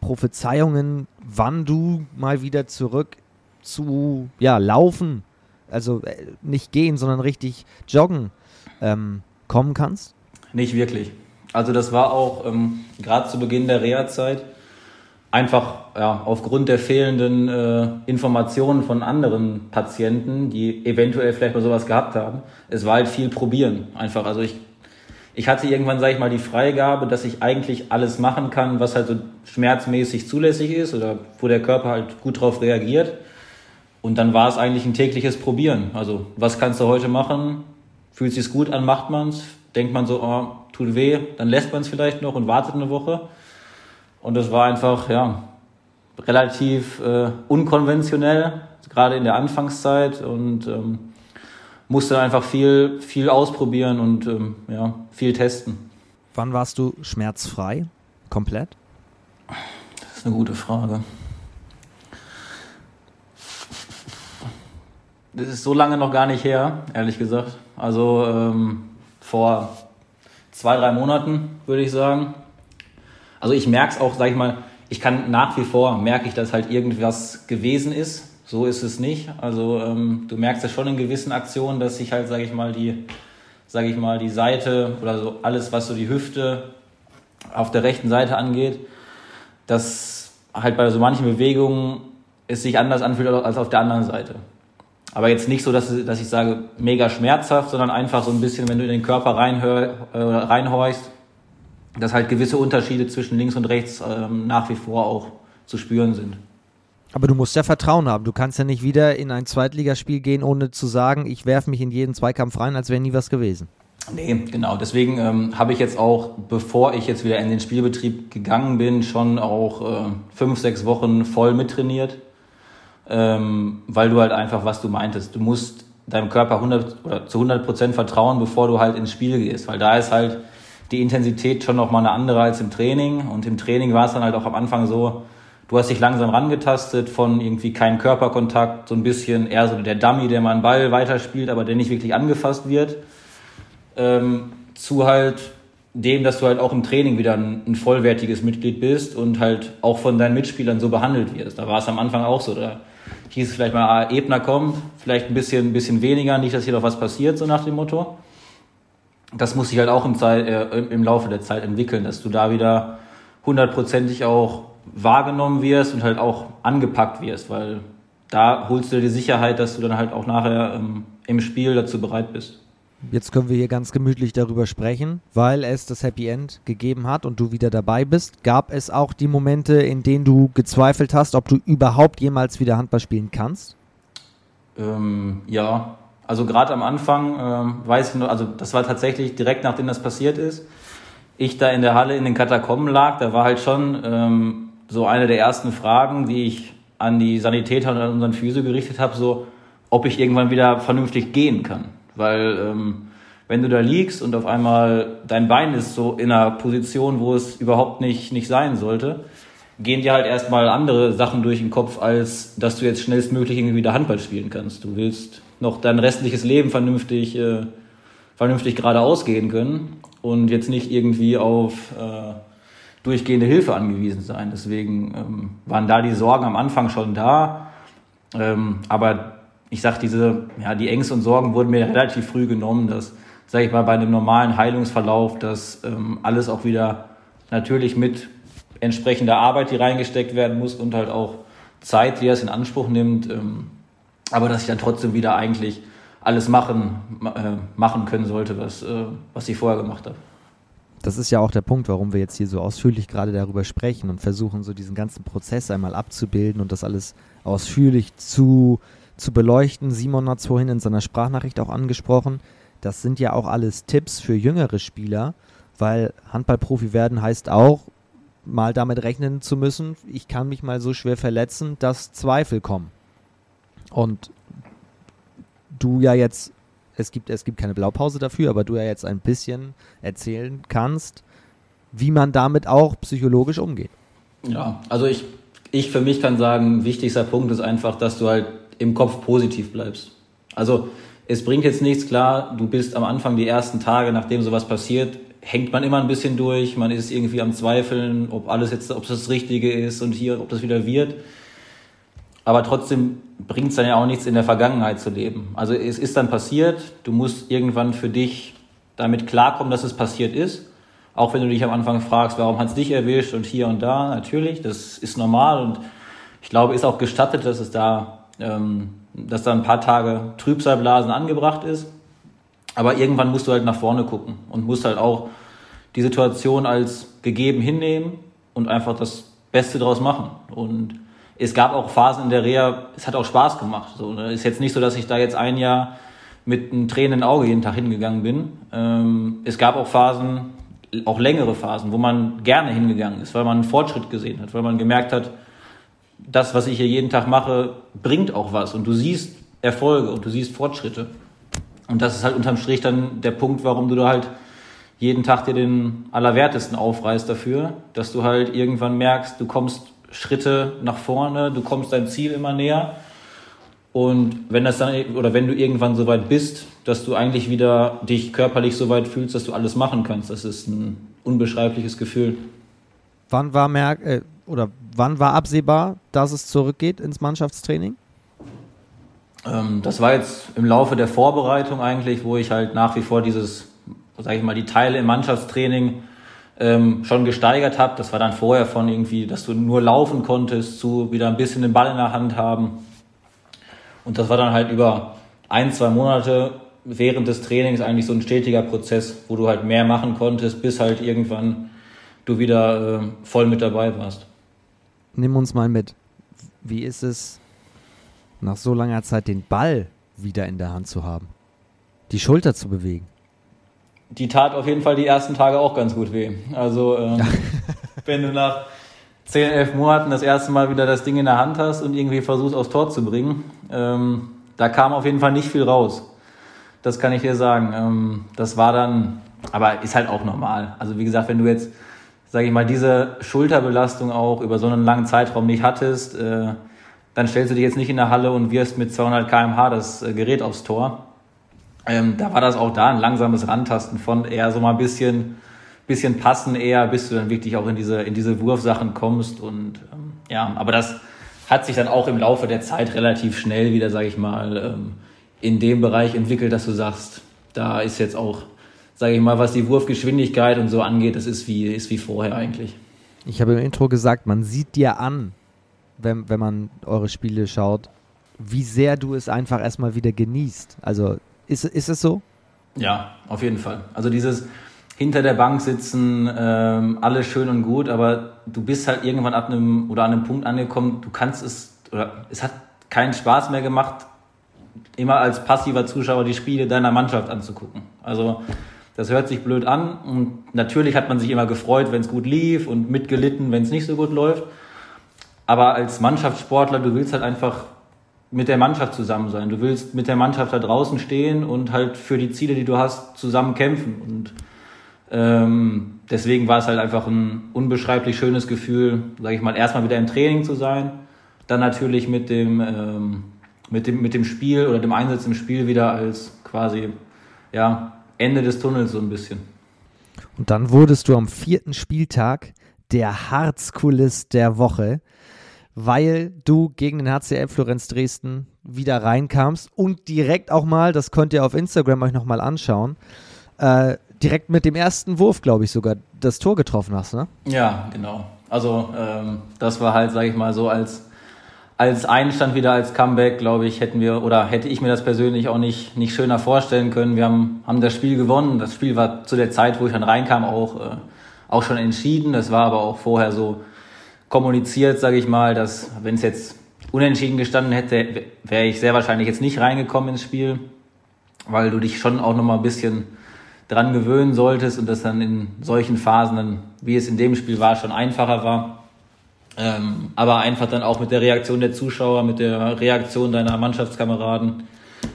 Prophezeiungen, wann du mal wieder zurück zu ja, laufen, also äh, nicht gehen, sondern richtig joggen ähm, kommen kannst? Nicht wirklich. Also das war auch ähm, gerade zu Beginn der Reha-Zeit einfach ja, aufgrund der fehlenden äh, Informationen von anderen Patienten, die eventuell vielleicht mal sowas gehabt haben. Es war halt viel probieren einfach. Also ich, ich hatte irgendwann, sage ich mal, die Freigabe, dass ich eigentlich alles machen kann, was halt so schmerzmäßig zulässig ist oder wo der Körper halt gut drauf reagiert. Und dann war es eigentlich ein tägliches Probieren. Also, was kannst du heute machen? Fühlt sich's gut an, macht man's? Denkt man so, oh, tut weh, dann lässt man es vielleicht noch und wartet eine Woche. Und das war einfach, ja, relativ äh, unkonventionell, gerade in der Anfangszeit und ähm, musste einfach viel, viel ausprobieren und ähm, ja, viel testen. Wann warst du schmerzfrei? Komplett? Das ist eine gute Frage. Das ist so lange noch gar nicht her, ehrlich gesagt. Also ähm, vor zwei, drei Monaten, würde ich sagen. Also ich merke es auch, sag ich mal, ich kann nach wie vor, merke ich, dass halt irgendwas gewesen ist. So ist es nicht. Also ähm, du merkst ja schon in gewissen Aktionen, dass sich halt, sage ich mal, die, sage ich mal, die Seite oder so alles, was so die Hüfte auf der rechten Seite angeht, dass halt bei so manchen Bewegungen es sich anders anfühlt als auf der anderen Seite. Aber jetzt nicht so, dass, dass ich sage, mega schmerzhaft, sondern einfach so ein bisschen, wenn du in den Körper reinhör, äh, reinhorchst, dass halt gewisse Unterschiede zwischen links und rechts ähm, nach wie vor auch zu spüren sind. Aber du musst ja Vertrauen haben. Du kannst ja nicht wieder in ein Zweitligaspiel gehen, ohne zu sagen, ich werfe mich in jeden Zweikampf rein, als wäre nie was gewesen. Nee, genau. Deswegen ähm, habe ich jetzt auch, bevor ich jetzt wieder in den Spielbetrieb gegangen bin, schon auch äh, fünf, sechs Wochen voll mittrainiert ähm, weil du halt einfach, was du meintest, du musst deinem Körper 100 oder zu 100 Prozent vertrauen, bevor du halt ins Spiel gehst, weil da ist halt die Intensität schon nochmal eine andere als im Training und im Training war es dann halt auch am Anfang so, du hast dich langsam rangetastet von irgendwie keinem Körperkontakt, so ein bisschen eher so der Dummy, der mal einen Ball weiterspielt, aber der nicht wirklich angefasst wird, ähm, zu halt dem, dass du halt auch im Training wieder ein, ein, vollwertiges Mitglied bist und halt auch von deinen Mitspielern so behandelt wirst. Da war es am Anfang auch so. Da hieß es vielleicht mal, ah, Ebner kommt, vielleicht ein bisschen, ein bisschen weniger, nicht, dass hier noch was passiert, so nach dem Motto. Das muss sich halt auch im, Zeit, äh, im Laufe der Zeit entwickeln, dass du da wieder hundertprozentig auch wahrgenommen wirst und halt auch angepackt wirst, weil da holst du dir die Sicherheit, dass du dann halt auch nachher ähm, im Spiel dazu bereit bist. Jetzt können wir hier ganz gemütlich darüber sprechen, weil es das Happy End gegeben hat und du wieder dabei bist. Gab es auch die Momente, in denen du gezweifelt hast, ob du überhaupt jemals wieder Handball spielen kannst? Ähm, ja, also gerade am Anfang ähm, weiß ich nur, also das war tatsächlich direkt nachdem das passiert ist. Ich da in der Halle in den Katakomben lag, da war halt schon ähm, so eine der ersten Fragen, die ich an die Sanitäter und an unseren Physio gerichtet habe, so, ob ich irgendwann wieder vernünftig gehen kann. Weil ähm, wenn du da liegst und auf einmal dein Bein ist so in einer Position, wo es überhaupt nicht, nicht sein sollte, gehen dir halt erstmal andere Sachen durch den Kopf, als dass du jetzt schnellstmöglich irgendwie wieder Handball spielen kannst. Du willst noch dein restliches Leben vernünftig, äh, vernünftig geradeaus gehen können und jetzt nicht irgendwie auf äh, durchgehende Hilfe angewiesen sein. Deswegen ähm, waren da die Sorgen am Anfang schon da. Ähm, aber ich sag, diese, ja, die Ängste und Sorgen wurden mir relativ früh genommen, dass, sag ich mal, bei einem normalen Heilungsverlauf, dass ähm, alles auch wieder natürlich mit entsprechender Arbeit, die reingesteckt werden muss und halt auch Zeit, die es in Anspruch nimmt, ähm, aber dass ich dann trotzdem wieder eigentlich alles machen, äh, machen können sollte, was, äh, was ich vorher gemacht habe. Das ist ja auch der Punkt, warum wir jetzt hier so ausführlich gerade darüber sprechen und versuchen, so diesen ganzen Prozess einmal abzubilden und das alles ausführlich zu zu beleuchten. Simon hat es vorhin in seiner Sprachnachricht auch angesprochen. Das sind ja auch alles Tipps für jüngere Spieler, weil Handballprofi werden heißt auch, mal damit rechnen zu müssen, ich kann mich mal so schwer verletzen, dass Zweifel kommen. Und du ja jetzt, es gibt, es gibt keine Blaupause dafür, aber du ja jetzt ein bisschen erzählen kannst, wie man damit auch psychologisch umgeht. Ja, also ich, ich für mich kann sagen, wichtigster Punkt ist einfach, dass du halt im Kopf positiv bleibst. Also es bringt jetzt nichts klar, du bist am Anfang die ersten Tage, nachdem sowas passiert, hängt man immer ein bisschen durch, man ist irgendwie am Zweifeln, ob alles jetzt, ob das, das Richtige ist und hier, ob das wieder wird. Aber trotzdem bringt es dann ja auch nichts, in der Vergangenheit zu leben. Also es ist dann passiert, du musst irgendwann für dich damit klarkommen, dass es passiert ist. Auch wenn du dich am Anfang fragst, warum hat es dich erwischt und hier und da, natürlich, das ist normal und ich glaube, ist auch gestattet, dass es da ähm, dass da ein paar Tage Trübsalblasen angebracht ist. Aber irgendwann musst du halt nach vorne gucken und musst halt auch die Situation als gegeben hinnehmen und einfach das Beste draus machen. Und es gab auch Phasen in der Reha, es hat auch Spaß gemacht. So, ne? Ist jetzt nicht so, dass ich da jetzt ein Jahr mit einem tränenden Auge jeden Tag hingegangen bin. Ähm, es gab auch Phasen, auch längere Phasen, wo man gerne hingegangen ist, weil man einen Fortschritt gesehen hat, weil man gemerkt hat, das, was ich hier jeden Tag mache, bringt auch was und du siehst Erfolge und du siehst Fortschritte. Und das ist halt unterm Strich dann der Punkt, warum du da halt jeden Tag dir den Allerwertesten aufreißt dafür, dass du halt irgendwann merkst, du kommst Schritte nach vorne, du kommst dein Ziel immer näher. Und wenn das dann, oder wenn du irgendwann so weit bist, dass du eigentlich wieder dich körperlich so weit fühlst, dass du alles machen kannst, das ist ein unbeschreibliches Gefühl. Wann war Merk, äh, oder wann war absehbar, dass es zurückgeht ins Mannschaftstraining? Ähm, das war jetzt im Laufe der Vorbereitung eigentlich, wo ich halt nach wie vor dieses, sage ich mal, die Teile im Mannschaftstraining ähm, schon gesteigert habe. Das war dann vorher von irgendwie, dass du nur laufen konntest, zu wieder ein bisschen den Ball in der Hand haben. Und das war dann halt über ein, zwei Monate während des Trainings eigentlich so ein stetiger Prozess, wo du halt mehr machen konntest, bis halt irgendwann du wieder äh, voll mit dabei warst nimm uns mal mit. Wie ist es, nach so langer Zeit den Ball wieder in der Hand zu haben? Die Schulter zu bewegen? Die tat auf jeden Fall die ersten Tage auch ganz gut weh. Also, ähm, <laughs> wenn du nach 10, 11 Monaten das erste Mal wieder das Ding in der Hand hast und irgendwie versuchst, aufs Tor zu bringen, ähm, da kam auf jeden Fall nicht viel raus. Das kann ich dir sagen. Ähm, das war dann, aber ist halt auch normal. Also, wie gesagt, wenn du jetzt sage ich mal, diese Schulterbelastung auch über so einen langen Zeitraum nicht hattest, äh, dann stellst du dich jetzt nicht in der Halle und wirst mit 200 km/h das äh, Gerät aufs Tor. Ähm, da war das auch da ein langsames Rantasten von eher so mal ein bisschen, bisschen passen eher, bis du dann wirklich auch in diese, in diese Wurfsachen kommst und ähm, ja, aber das hat sich dann auch im Laufe der Zeit relativ schnell wieder, sage ich mal, ähm, in dem Bereich entwickelt, dass du sagst, da ist jetzt auch sage ich mal, was die Wurfgeschwindigkeit und so angeht, das ist wie, ist wie vorher eigentlich. Ich habe im Intro gesagt, man sieht dir an, wenn, wenn man eure Spiele schaut, wie sehr du es einfach erstmal wieder genießt. Also ist, ist es so? Ja, auf jeden Fall. Also dieses hinter der Bank sitzen, ähm, alles schön und gut, aber du bist halt irgendwann ab einem oder an einem Punkt angekommen, du kannst es, oder es hat keinen Spaß mehr gemacht, immer als passiver Zuschauer die Spiele deiner Mannschaft anzugucken. Also das hört sich blöd an und natürlich hat man sich immer gefreut, wenn es gut lief und mitgelitten, wenn es nicht so gut läuft. Aber als Mannschaftssportler, du willst halt einfach mit der Mannschaft zusammen sein. Du willst mit der Mannschaft da draußen stehen und halt für die Ziele, die du hast, zusammen kämpfen. Und ähm, deswegen war es halt einfach ein unbeschreiblich schönes Gefühl, sage ich mal, erstmal wieder im Training zu sein, dann natürlich mit dem, ähm, mit dem, mit dem Spiel oder dem Einsatz im Spiel wieder als quasi ja, Ende des Tunnels so ein bisschen. Und dann wurdest du am vierten Spieltag der Harzkulist der Woche weil du gegen den HCL Florenz Dresden wieder reinkamst und direkt auch mal, das könnt ihr auf Instagram euch nochmal anschauen, äh, direkt mit dem ersten Wurf, glaube ich, sogar das Tor getroffen hast, ne? Ja, genau. Also ähm, das war halt, sage ich mal, so als, als Einstand wieder als Comeback, glaube ich, hätten wir oder hätte ich mir das persönlich auch nicht, nicht schöner vorstellen können. Wir haben, haben das Spiel gewonnen. Das Spiel war zu der Zeit, wo ich dann reinkam, auch, äh, auch schon entschieden. Das war aber auch vorher so kommuniziert, sage ich mal, dass wenn es jetzt unentschieden gestanden hätte, wäre ich sehr wahrscheinlich jetzt nicht reingekommen ins Spiel, weil du dich schon auch noch mal ein bisschen dran gewöhnen solltest und das dann in solchen Phasen, dann, wie es in dem Spiel war, schon einfacher war. Ähm, aber einfach dann auch mit der Reaktion der Zuschauer, mit der Reaktion deiner Mannschaftskameraden,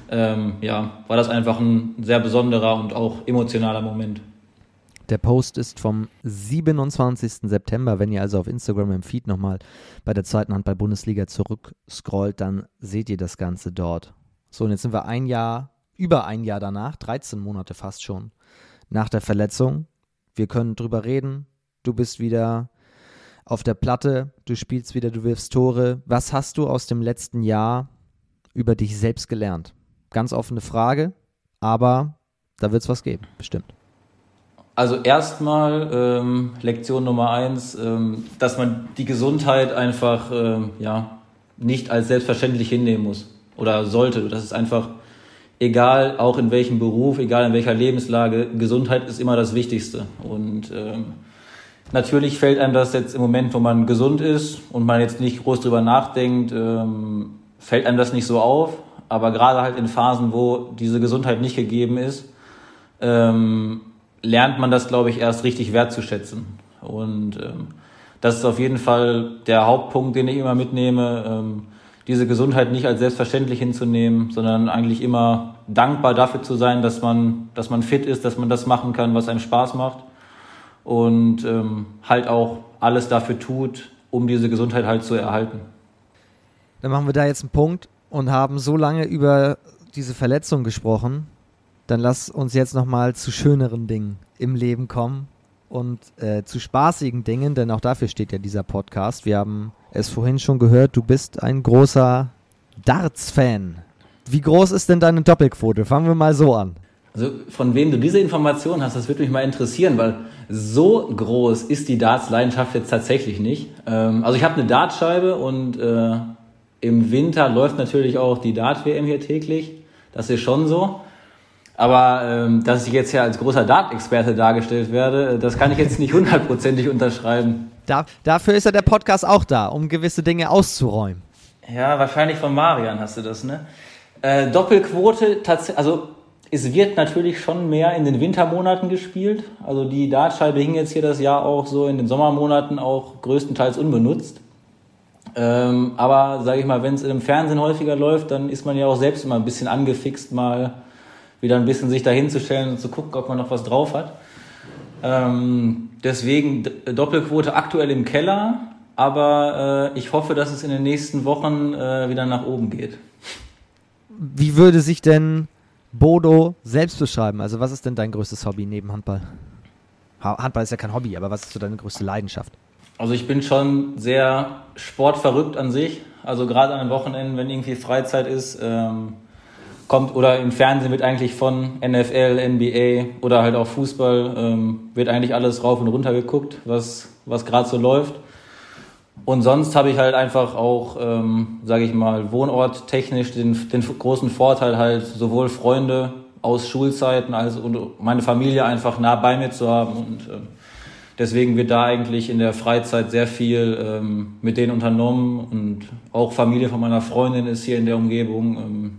ähm, ja, war das einfach ein sehr besonderer und auch emotionaler Moment. Der Post ist vom 27. September. Wenn ihr also auf Instagram im Feed nochmal bei der zweiten Handball-Bundesliga zurückscrollt, dann seht ihr das Ganze dort. So, und jetzt sind wir ein Jahr, über ein Jahr danach, 13 Monate fast schon, nach der Verletzung. Wir können drüber reden. Du bist wieder auf der Platte, du spielst wieder, du wirfst Tore. Was hast du aus dem letzten Jahr über dich selbst gelernt? Ganz offene Frage, aber da wird es was geben, bestimmt. Also erstmal ähm, Lektion Nummer eins, ähm, dass man die Gesundheit einfach ähm, ja, nicht als selbstverständlich hinnehmen muss oder sollte. Das ist einfach egal, auch in welchem Beruf, egal in welcher Lebenslage, Gesundheit ist immer das Wichtigste. Und ähm, natürlich fällt einem das jetzt im Moment, wo man gesund ist und man jetzt nicht groß drüber nachdenkt, ähm, fällt einem das nicht so auf. Aber gerade halt in Phasen, wo diese Gesundheit nicht gegeben ist, ähm, lernt man das, glaube ich, erst richtig wertzuschätzen. Und ähm, das ist auf jeden Fall der Hauptpunkt, den ich immer mitnehme, ähm, diese Gesundheit nicht als selbstverständlich hinzunehmen, sondern eigentlich immer dankbar dafür zu sein, dass man, dass man fit ist, dass man das machen kann, was einem Spaß macht und ähm, halt auch alles dafür tut, um diese Gesundheit halt zu erhalten. Dann machen wir da jetzt einen Punkt und haben so lange über diese Verletzung gesprochen, dann lass uns jetzt nochmal zu schöneren Dingen im Leben kommen und äh, zu spaßigen Dingen, denn auch dafür steht ja dieser Podcast. Wir haben es vorhin schon gehört, du bist ein großer Darts-Fan. Wie groß ist denn deine Doppelquote? Fangen wir mal so an. Also von wem du diese Information hast, das würde mich mal interessieren, weil so groß ist die Darts-Leidenschaft jetzt tatsächlich nicht. Ähm, also ich habe eine Dartscheibe und äh, im Winter läuft natürlich auch die Dart-WM hier täglich. Das ist schon so. Aber ähm, dass ich jetzt ja als großer Dart-Experte dargestellt werde, äh, das kann ich jetzt nicht <laughs> hundertprozentig unterschreiben. Da, dafür ist ja der Podcast auch da, um gewisse Dinge auszuräumen. Ja, wahrscheinlich von Marian hast du das, ne? Äh, Doppelquote, tatsächlich, also es wird natürlich schon mehr in den Wintermonaten gespielt. Also die Dartscheibe hing jetzt hier das Jahr auch so in den Sommermonaten auch größtenteils unbenutzt. Ähm, aber sage ich mal, wenn es im Fernsehen häufiger läuft, dann ist man ja auch selbst immer ein bisschen angefixt, mal wieder ein bisschen sich dahinzustellen und zu gucken, ob man noch was drauf hat. Ähm, deswegen Doppelquote aktuell im Keller, aber äh, ich hoffe, dass es in den nächsten Wochen äh, wieder nach oben geht. Wie würde sich denn Bodo selbst beschreiben? Also was ist denn dein größtes Hobby neben Handball? Handball ist ja kein Hobby, aber was ist so deine größte Leidenschaft? Also ich bin schon sehr sportverrückt an sich. Also gerade an den Wochenenden, wenn irgendwie Freizeit ist, ähm, kommt oder im Fernsehen wird eigentlich von NFL, NBA oder halt auch Fußball ähm, wird eigentlich alles rauf und runter geguckt, was, was gerade so läuft. Und sonst habe ich halt einfach auch, ähm, sage ich mal, wohnorttechnisch den, den großen Vorteil halt sowohl Freunde aus Schulzeiten als und meine Familie einfach nah bei mir zu haben und äh, deswegen wird da eigentlich in der Freizeit sehr viel ähm, mit denen unternommen und auch Familie von meiner Freundin ist hier in der Umgebung. Ähm,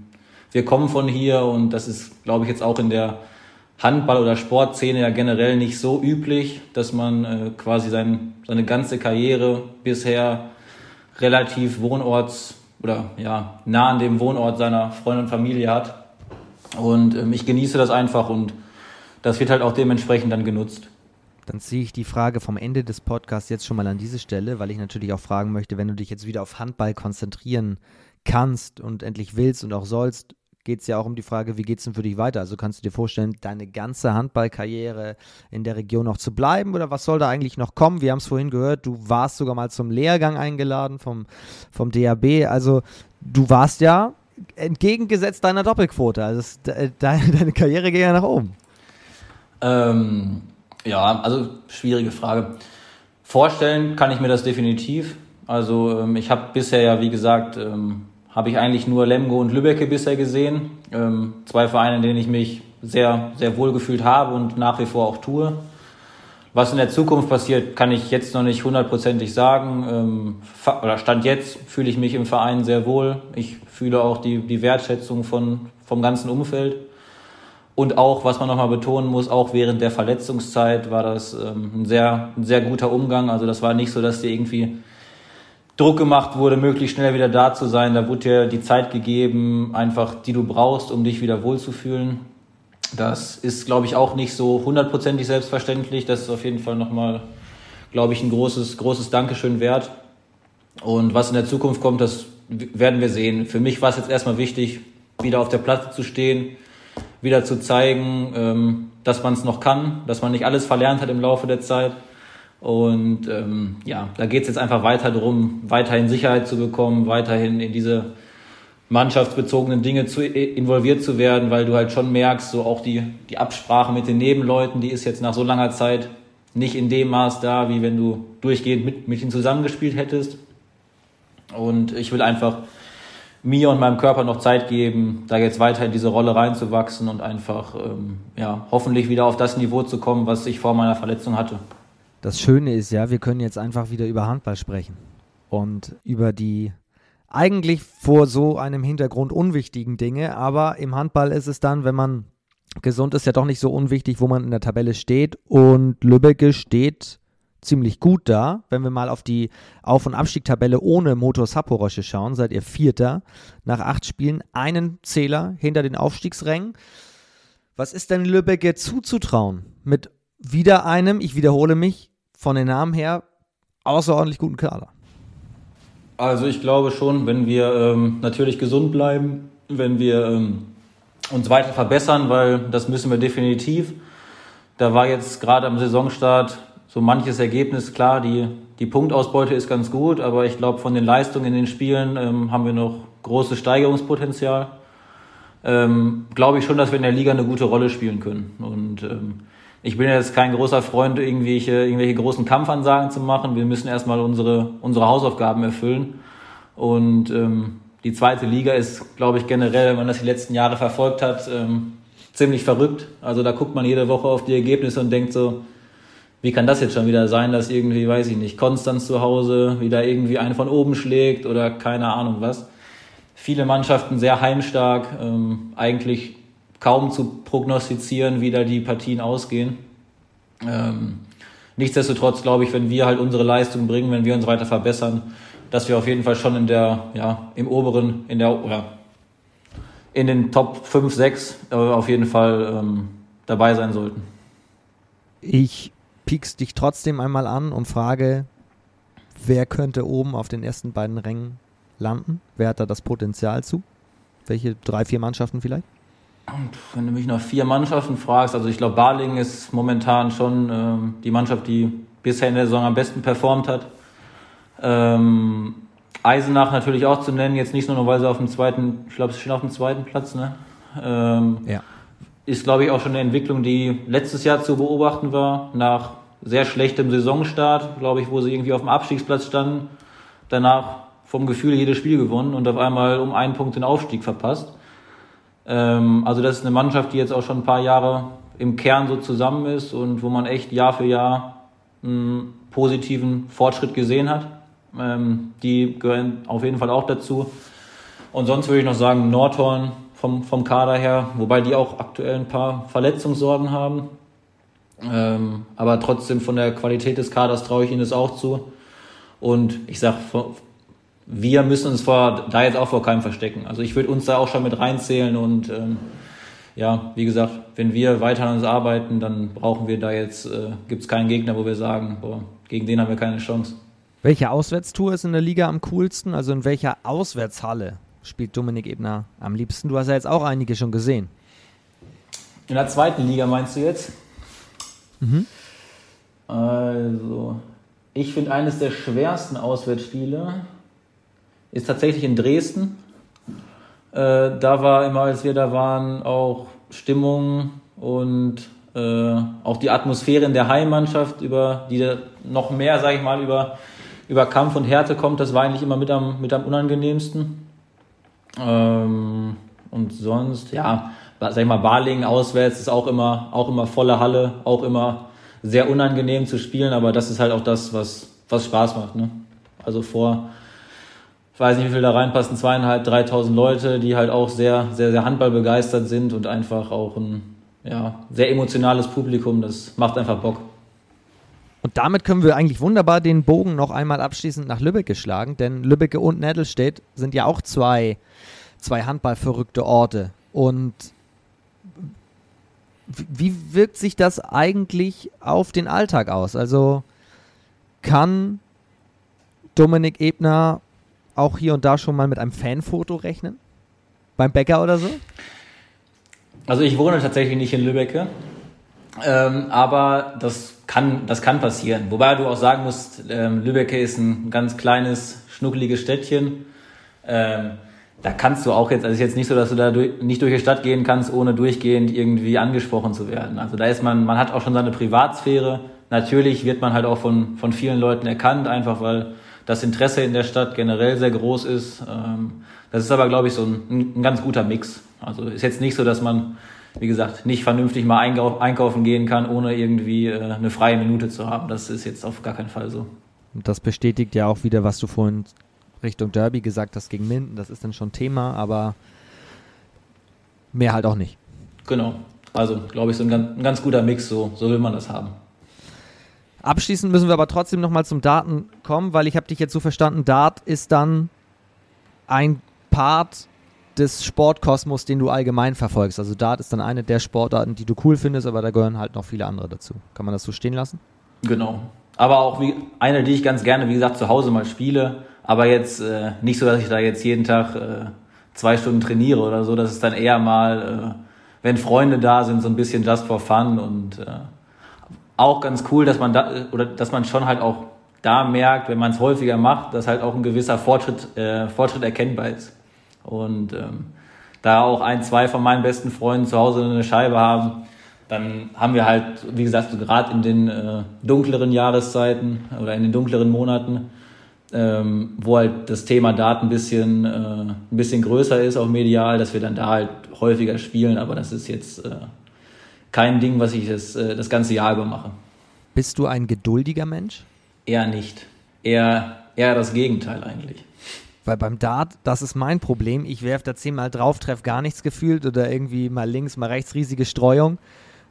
wir kommen von hier und das ist, glaube ich, jetzt auch in der Handball- oder Sportszene ja generell nicht so üblich, dass man äh, quasi sein, seine ganze Karriere bisher relativ wohnorts oder ja, nah an dem Wohnort seiner Freundin und Familie hat. Und ähm, ich genieße das einfach und das wird halt auch dementsprechend dann genutzt. Dann ziehe ich die Frage vom Ende des Podcasts jetzt schon mal an diese Stelle, weil ich natürlich auch fragen möchte, wenn du dich jetzt wieder auf Handball konzentrieren kannst und endlich willst und auch sollst, geht es ja auch um die Frage, wie geht es denn für dich weiter? Also kannst du dir vorstellen, deine ganze Handballkarriere in der Region noch zu bleiben oder was soll da eigentlich noch kommen? Wir haben es vorhin gehört, du warst sogar mal zum Lehrgang eingeladen vom, vom DAB. Also du warst ja entgegengesetzt deiner Doppelquote. Also es, de, <laughs> deine Karriere geht ja nach oben. Ähm, ja, also schwierige Frage. Vorstellen kann ich mir das definitiv. Also ähm, ich habe bisher ja, wie gesagt, ähm, habe ich eigentlich nur Lemgo und Lübbecke bisher gesehen. Ähm, zwei Vereine, in denen ich mich sehr, sehr wohl gefühlt habe und nach wie vor auch tue. Was in der Zukunft passiert, kann ich jetzt noch nicht hundertprozentig sagen. Ähm, oder Stand jetzt fühle ich mich im Verein sehr wohl. Ich fühle auch die, die Wertschätzung von, vom ganzen Umfeld. Und auch, was man nochmal betonen muss, auch während der Verletzungszeit war das ähm, ein, sehr, ein sehr guter Umgang. Also das war nicht so, dass dir irgendwie Druck gemacht wurde, möglichst schnell wieder da zu sein. Da wurde dir die Zeit gegeben, einfach die du brauchst, um dich wieder wohlzufühlen. Das ist, glaube ich, auch nicht so hundertprozentig selbstverständlich. Das ist auf jeden Fall nochmal, glaube ich, ein großes, großes Dankeschön wert. Und was in der Zukunft kommt, das werden wir sehen. Für mich war es jetzt erstmal wichtig, wieder auf der Platte zu stehen, wieder zu zeigen, ähm, dass man es noch kann, dass man nicht alles verlernt hat im Laufe der Zeit. Und ähm, ja, da geht es jetzt einfach weiter darum, weiterhin Sicherheit zu bekommen, weiterhin in diese mannschaftsbezogenen Dinge zu, involviert zu werden, weil du halt schon merkst, so auch die, die Absprache mit den Nebenleuten, die ist jetzt nach so langer Zeit nicht in dem Maß da, wie wenn du durchgehend mit, mit ihnen zusammengespielt hättest. Und ich will einfach mir und meinem Körper noch Zeit geben, da jetzt weiter in diese Rolle reinzuwachsen und einfach ähm, ja, hoffentlich wieder auf das Niveau zu kommen, was ich vor meiner Verletzung hatte. Das Schöne ist ja, wir können jetzt einfach wieder über Handball sprechen und über die eigentlich vor so einem Hintergrund unwichtigen Dinge, aber im Handball ist es dann, wenn man gesund ist, ja doch nicht so unwichtig, wo man in der Tabelle steht und Lübbecke steht ziemlich gut da. Wenn wir mal auf die Auf- und Abstiegtabelle ohne Motor Saporosche schauen, seid ihr Vierter nach acht Spielen, einen Zähler hinter den Aufstiegsrängen. Was ist denn Lübbecke zuzutrauen mit wieder einem, ich wiederhole mich, von den Namen her außerordentlich guten Kader? Also ich glaube schon, wenn wir ähm, natürlich gesund bleiben, wenn wir ähm, uns weiter verbessern, weil das müssen wir definitiv. Da war jetzt gerade am Saisonstart so manches Ergebnis, klar, die, die Punktausbeute ist ganz gut, aber ich glaube, von den Leistungen in den Spielen ähm, haben wir noch großes Steigerungspotenzial. Ähm, glaube ich schon, dass wir in der Liga eine gute Rolle spielen können. Und ähm, ich bin jetzt kein großer Freund, irgendwelche, irgendwelche großen Kampfansagen zu machen. Wir müssen erstmal unsere, unsere Hausaufgaben erfüllen. Und ähm, die zweite Liga ist, glaube ich, generell, wenn man das die letzten Jahre verfolgt hat, ähm, ziemlich verrückt. Also da guckt man jede Woche auf die Ergebnisse und denkt so, wie kann das jetzt schon wieder sein, dass irgendwie, weiß ich nicht, Konstanz zu Hause wieder irgendwie einen von oben schlägt oder keine Ahnung was. Viele Mannschaften sehr heimstark, ähm, eigentlich kaum zu prognostizieren, wie da die Partien ausgehen. Ähm, nichtsdestotrotz glaube ich, wenn wir halt unsere Leistung bringen, wenn wir uns weiter verbessern, dass wir auf jeden Fall schon in der, ja, im oberen, in der, oder in den Top 5, 6 äh, auf jeden Fall ähm, dabei sein sollten. Ich piekst dich trotzdem einmal an und frage, wer könnte oben auf den ersten beiden Rängen landen? Wer hat da das Potenzial zu? Welche drei, vier Mannschaften vielleicht? Wenn du mich nach vier Mannschaften fragst, also ich glaube, Barling ist momentan schon ähm, die Mannschaft, die bisher in der Saison am besten performt hat. Ähm, Eisenach natürlich auch zu nennen, jetzt nicht nur, weil sie auf dem zweiten, ich glaube, sie stehen auf dem zweiten Platz, ne? Ähm, ja ist, glaube ich, auch schon eine Entwicklung, die letztes Jahr zu beobachten war. Nach sehr schlechtem Saisonstart, glaube ich, wo sie irgendwie auf dem Abstiegsplatz standen. Danach vom Gefühl jedes Spiel gewonnen und auf einmal um einen Punkt den Aufstieg verpasst. Ähm, also das ist eine Mannschaft, die jetzt auch schon ein paar Jahre im Kern so zusammen ist und wo man echt Jahr für Jahr einen positiven Fortschritt gesehen hat. Ähm, die gehören auf jeden Fall auch dazu. Und sonst würde ich noch sagen, Nordhorn vom, vom Kader her, wobei die auch aktuell ein paar Verletzungssorgen haben. Ähm, aber trotzdem von der Qualität des Kaders traue ich ihnen das auch zu. Und ich sage, wir müssen uns vor, da jetzt auch vor keinem verstecken. Also ich würde uns da auch schon mit reinzählen und ähm, ja, wie gesagt, wenn wir weiter an uns arbeiten, dann brauchen wir da jetzt, äh, gibt es keinen Gegner, wo wir sagen, boah, gegen den haben wir keine Chance. Welche Auswärtstour ist in der Liga am coolsten? Also in welcher Auswärtshalle spielt Dominik Ebner am liebsten? Du hast ja jetzt auch einige schon gesehen. In der zweiten Liga meinst du jetzt? Mhm. Also, ich finde eines der schwersten Auswärtsspiele ist tatsächlich in Dresden. Äh, da war immer, als wir da waren, auch Stimmung und äh, auch die Atmosphäre in der Heimmannschaft, über die noch mehr, sage ich mal, über, über Kampf und Härte kommt. Das war eigentlich immer mit am, mit am unangenehmsten. Ähm, und sonst, ja, sag ich mal, Balingen auswärts ist auch immer, auch immer volle Halle, auch immer sehr unangenehm zu spielen, aber das ist halt auch das, was, was Spaß macht. Ne? Also vor weiß nicht, wie viel da reinpassen, zweieinhalb, dreitausend Leute, die halt auch sehr, sehr, sehr handballbegeistert sind und einfach auch ein ja, sehr emotionales Publikum. Das macht einfach Bock. Und damit können wir eigentlich wunderbar den Bogen noch einmal abschließend nach Lübeck geschlagen, denn Lübeck und Nettelstedt sind ja auch zwei, zwei handballverrückte Orte. Und wie wirkt sich das eigentlich auf den Alltag aus? Also kann Dominik Ebner auch hier und da schon mal mit einem Fanfoto rechnen? Beim Bäcker oder so? Also ich wohne tatsächlich nicht in Lübeck, ähm, aber das kann, das kann passieren. Wobei du auch sagen musst, ähm, Lübeck ist ein ganz kleines, schnuckeliges Städtchen. Ähm, da kannst du auch jetzt, also es ist jetzt nicht so, dass du da durch, nicht durch die Stadt gehen kannst, ohne durchgehend irgendwie angesprochen zu werden. Also da ist man, man hat auch schon seine Privatsphäre. Natürlich wird man halt auch von, von vielen Leuten erkannt, einfach weil das Interesse in der Stadt generell sehr groß ist. Ähm, das ist aber, glaube ich, so ein, ein ganz guter Mix. Also ist jetzt nicht so, dass man, wie gesagt, nicht vernünftig mal einkaufen gehen kann, ohne irgendwie äh, eine freie Minute zu haben. Das ist jetzt auf gar keinen Fall so. Und das bestätigt ja auch wieder, was du vorhin Richtung Derby gesagt hast gegen Minden. Das ist dann schon Thema, aber mehr halt auch nicht. Genau. Also, glaube ich, so ein ganz, ein ganz guter Mix, so, so will man das haben. Abschließend müssen wir aber trotzdem nochmal zum Daten kommen, weil ich habe dich jetzt so verstanden, Dart ist dann ein Part des Sportkosmos, den du allgemein verfolgst. Also Dart ist dann eine der Sportarten, die du cool findest, aber da gehören halt noch viele andere dazu. Kann man das so stehen lassen? Genau. Aber auch wie, eine, die ich ganz gerne, wie gesagt, zu Hause mal spiele, aber jetzt äh, nicht so, dass ich da jetzt jeden Tag äh, zwei Stunden trainiere oder so. Das ist dann eher mal, äh, wenn Freunde da sind, so ein bisschen just for fun und äh, auch ganz cool, dass man da oder dass man schon halt auch da merkt, wenn man es häufiger macht, dass halt auch ein gewisser Fortschritt, äh, Fortschritt erkennbar ist. Und ähm, da auch ein, zwei von meinen besten Freunden zu Hause eine Scheibe haben, dann haben wir halt, wie gesagt, gerade in den äh, dunkleren Jahreszeiten oder in den dunkleren Monaten, ähm, wo halt das Thema Daten ein bisschen, äh, ein bisschen größer ist, auch medial, dass wir dann da halt häufiger spielen, aber das ist jetzt äh, kein Ding, was ich das, äh, das ganze Jahr über mache. Bist du ein geduldiger Mensch? Eher nicht. Eher, eher das Gegenteil eigentlich. Weil beim Dart, das ist mein Problem. Ich werfe da zehnmal drauf, treffe gar nichts gefühlt oder irgendwie mal links, mal rechts riesige Streuung.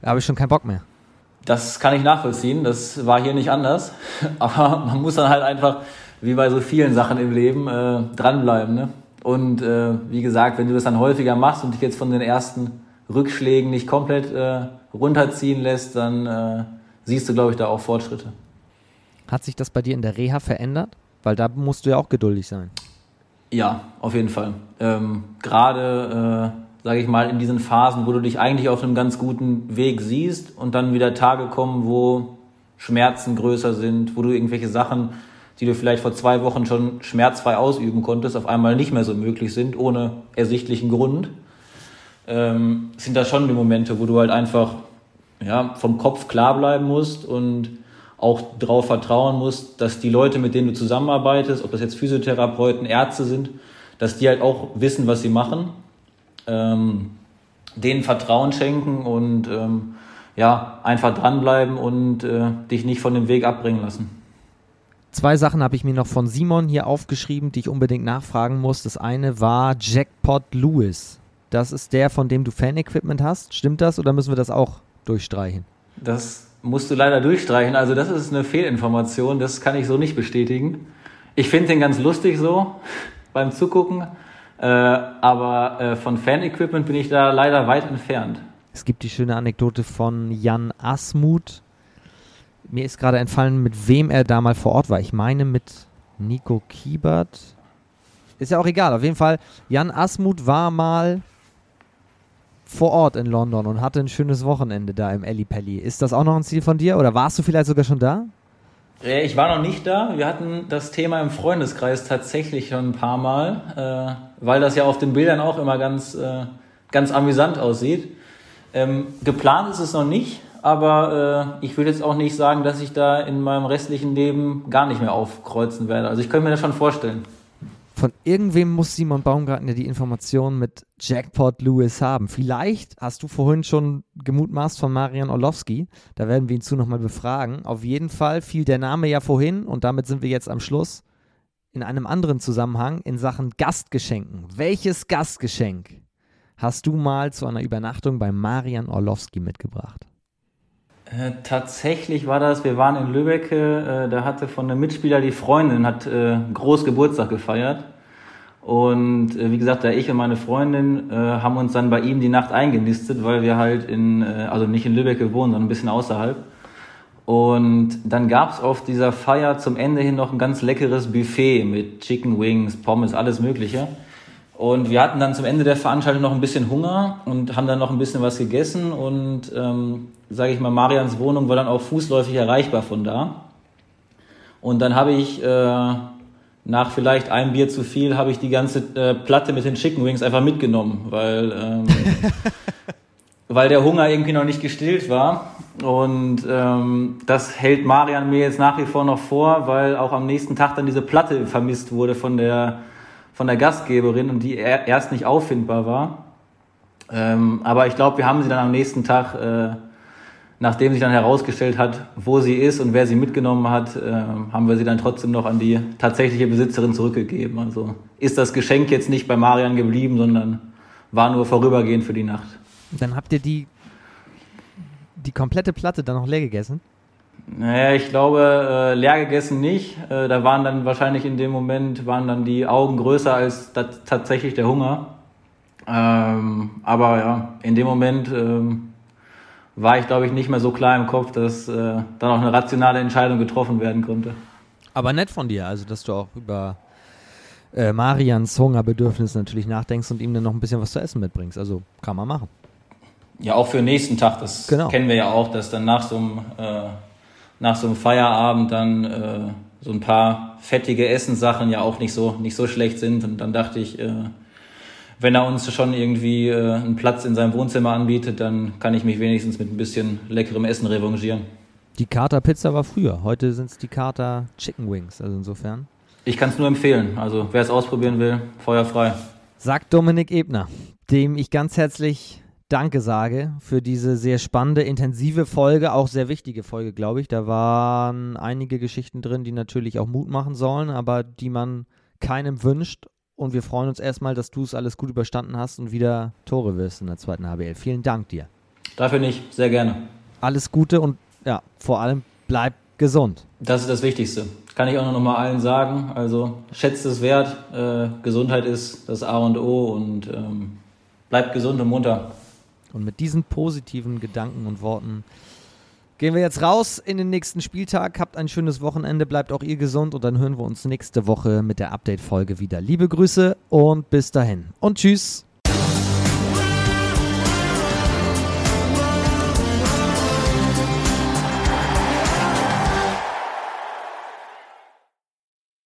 Da habe ich schon keinen Bock mehr. Das kann ich nachvollziehen. Das war hier nicht anders. <laughs> Aber man muss dann halt einfach, wie bei so vielen Sachen im Leben, äh, dranbleiben. Ne? Und äh, wie gesagt, wenn du das dann häufiger machst und dich jetzt von den ersten Rückschlägen nicht komplett äh, runterziehen lässt, dann äh, siehst du, glaube ich, da auch Fortschritte. Hat sich das bei dir in der Reha verändert? Weil da musst du ja auch geduldig sein. Ja, auf jeden Fall. Ähm, Gerade, äh, sage ich mal, in diesen Phasen, wo du dich eigentlich auf einem ganz guten Weg siehst und dann wieder Tage kommen, wo Schmerzen größer sind, wo du irgendwelche Sachen, die du vielleicht vor zwei Wochen schon schmerzfrei ausüben konntest, auf einmal nicht mehr so möglich sind, ohne ersichtlichen Grund ähm, sind das schon die Momente, wo du halt einfach ja, vom Kopf klar bleiben musst und auch darauf vertrauen musst, dass die Leute, mit denen du zusammenarbeitest, ob das jetzt Physiotherapeuten, Ärzte sind, dass die halt auch wissen, was sie machen, ähm, denen Vertrauen schenken und ähm, ja, einfach dranbleiben und äh, dich nicht von dem Weg abbringen lassen. Zwei Sachen habe ich mir noch von Simon hier aufgeschrieben, die ich unbedingt nachfragen muss. Das eine war Jackpot Lewis. Das ist der, von dem du Fan-Equipment hast. Stimmt das oder müssen wir das auch durchstreichen? Das musst du leider durchstreichen. Also das ist eine Fehlinformation. Das kann ich so nicht bestätigen. Ich finde den ganz lustig so <laughs> beim Zugucken, äh, aber äh, von Fan-Equipment bin ich da leider weit entfernt. Es gibt die schöne Anekdote von Jan Asmuth. Mir ist gerade entfallen, mit wem er da mal vor Ort war. Ich meine mit Nico Kiebert. Ist ja auch egal. Auf jeden Fall, Jan Asmuth war mal vor Ort in London und hatte ein schönes Wochenende da im Pelli. Ist das auch noch ein Ziel von dir oder warst du vielleicht sogar schon da? Äh, ich war noch nicht da. Wir hatten das Thema im Freundeskreis tatsächlich schon ein paar Mal, äh, weil das ja auf den Bildern auch immer ganz, äh, ganz amüsant aussieht. Ähm, geplant ist es noch nicht, aber äh, ich würde jetzt auch nicht sagen, dass ich da in meinem restlichen Leben gar nicht mehr aufkreuzen werde. Also ich könnte mir das schon vorstellen. Von irgendwem muss Simon Baumgarten ja die Information mit Jackpot Lewis haben. Vielleicht hast du vorhin schon gemutmaßt von Marian Orlowski. Da werden wir ihn zu nochmal befragen. Auf jeden Fall fiel der Name ja vorhin und damit sind wir jetzt am Schluss in einem anderen Zusammenhang in Sachen Gastgeschenken. Welches Gastgeschenk hast du mal zu einer Übernachtung bei Marian Orlowski mitgebracht? Äh, tatsächlich war das, wir waren in Lübeck, äh, da hatte von einem Mitspieler die Freundin, hat äh, groß Geburtstag gefeiert. Und äh, wie gesagt, da ich und meine Freundin äh, haben uns dann bei ihm die Nacht eingenistet, weil wir halt in, äh, also nicht in Lübeck wohnen, sondern ein bisschen außerhalb. Und dann gab es auf dieser Feier zum Ende hin noch ein ganz leckeres Buffet mit Chicken Wings, Pommes, alles Mögliche. Und wir hatten dann zum Ende der Veranstaltung noch ein bisschen Hunger und haben dann noch ein bisschen was gegessen. Und ähm, sage ich mal, Marians Wohnung war dann auch fußläufig erreichbar von da. Und dann habe ich äh, nach vielleicht einem Bier zu viel, habe ich die ganze äh, Platte mit den Chicken Wings einfach mitgenommen, weil, ähm, <laughs> weil der Hunger irgendwie noch nicht gestillt war. Und ähm, das hält Marian mir jetzt nach wie vor noch vor, weil auch am nächsten Tag dann diese Platte vermisst wurde von der von der Gastgeberin und die erst nicht auffindbar war. Ähm, aber ich glaube, wir haben sie dann am nächsten Tag, äh, nachdem sich dann herausgestellt hat, wo sie ist und wer sie mitgenommen hat, äh, haben wir sie dann trotzdem noch an die tatsächliche Besitzerin zurückgegeben. Also ist das Geschenk jetzt nicht bei Marian geblieben, sondern war nur vorübergehend für die Nacht. Dann habt ihr die, die komplette Platte dann noch leer gegessen? Naja, ich glaube, äh, leer gegessen nicht. Äh, da waren dann wahrscheinlich in dem Moment, waren dann die Augen größer als tatsächlich der Hunger. Ähm, aber ja, in dem Moment ähm, war ich, glaube ich, nicht mehr so klar im Kopf, dass äh, dann auch eine rationale Entscheidung getroffen werden konnte. Aber nett von dir, also dass du auch über äh, Marians Hungerbedürfnis natürlich nachdenkst und ihm dann noch ein bisschen was zu essen mitbringst. Also kann man machen. Ja, auch für den nächsten Tag, das genau. kennen wir ja auch, dass dann nach so einem äh, nach so einem Feierabend dann äh, so ein paar fettige Essenssachen ja auch nicht so, nicht so schlecht sind. Und dann dachte ich, äh, wenn er uns schon irgendwie äh, einen Platz in seinem Wohnzimmer anbietet, dann kann ich mich wenigstens mit ein bisschen leckerem Essen revanchieren. Die Kater Pizza war früher, heute sind es die Kater Chicken Wings, also insofern. Ich kann es nur empfehlen, also wer es ausprobieren will, feuerfrei. Sagt Dominik Ebner, dem ich ganz herzlich Danke sage für diese sehr spannende, intensive Folge, auch sehr wichtige Folge, glaube ich. Da waren einige Geschichten drin, die natürlich auch Mut machen sollen, aber die man keinem wünscht. Und wir freuen uns erstmal, dass du es alles gut überstanden hast und wieder Tore wirst in der zweiten HBL. Vielen Dank dir. Dafür nicht, sehr gerne. Alles Gute und ja, vor allem bleib gesund. Das ist das Wichtigste. Kann ich auch noch mal allen sagen. Also schätzt es wert. Äh, Gesundheit ist das A und O und ähm, bleibt gesund und munter. Und mit diesen positiven Gedanken und Worten gehen wir jetzt raus in den nächsten Spieltag. Habt ein schönes Wochenende, bleibt auch ihr gesund und dann hören wir uns nächste Woche mit der Update-Folge wieder. Liebe Grüße und bis dahin. Und tschüss.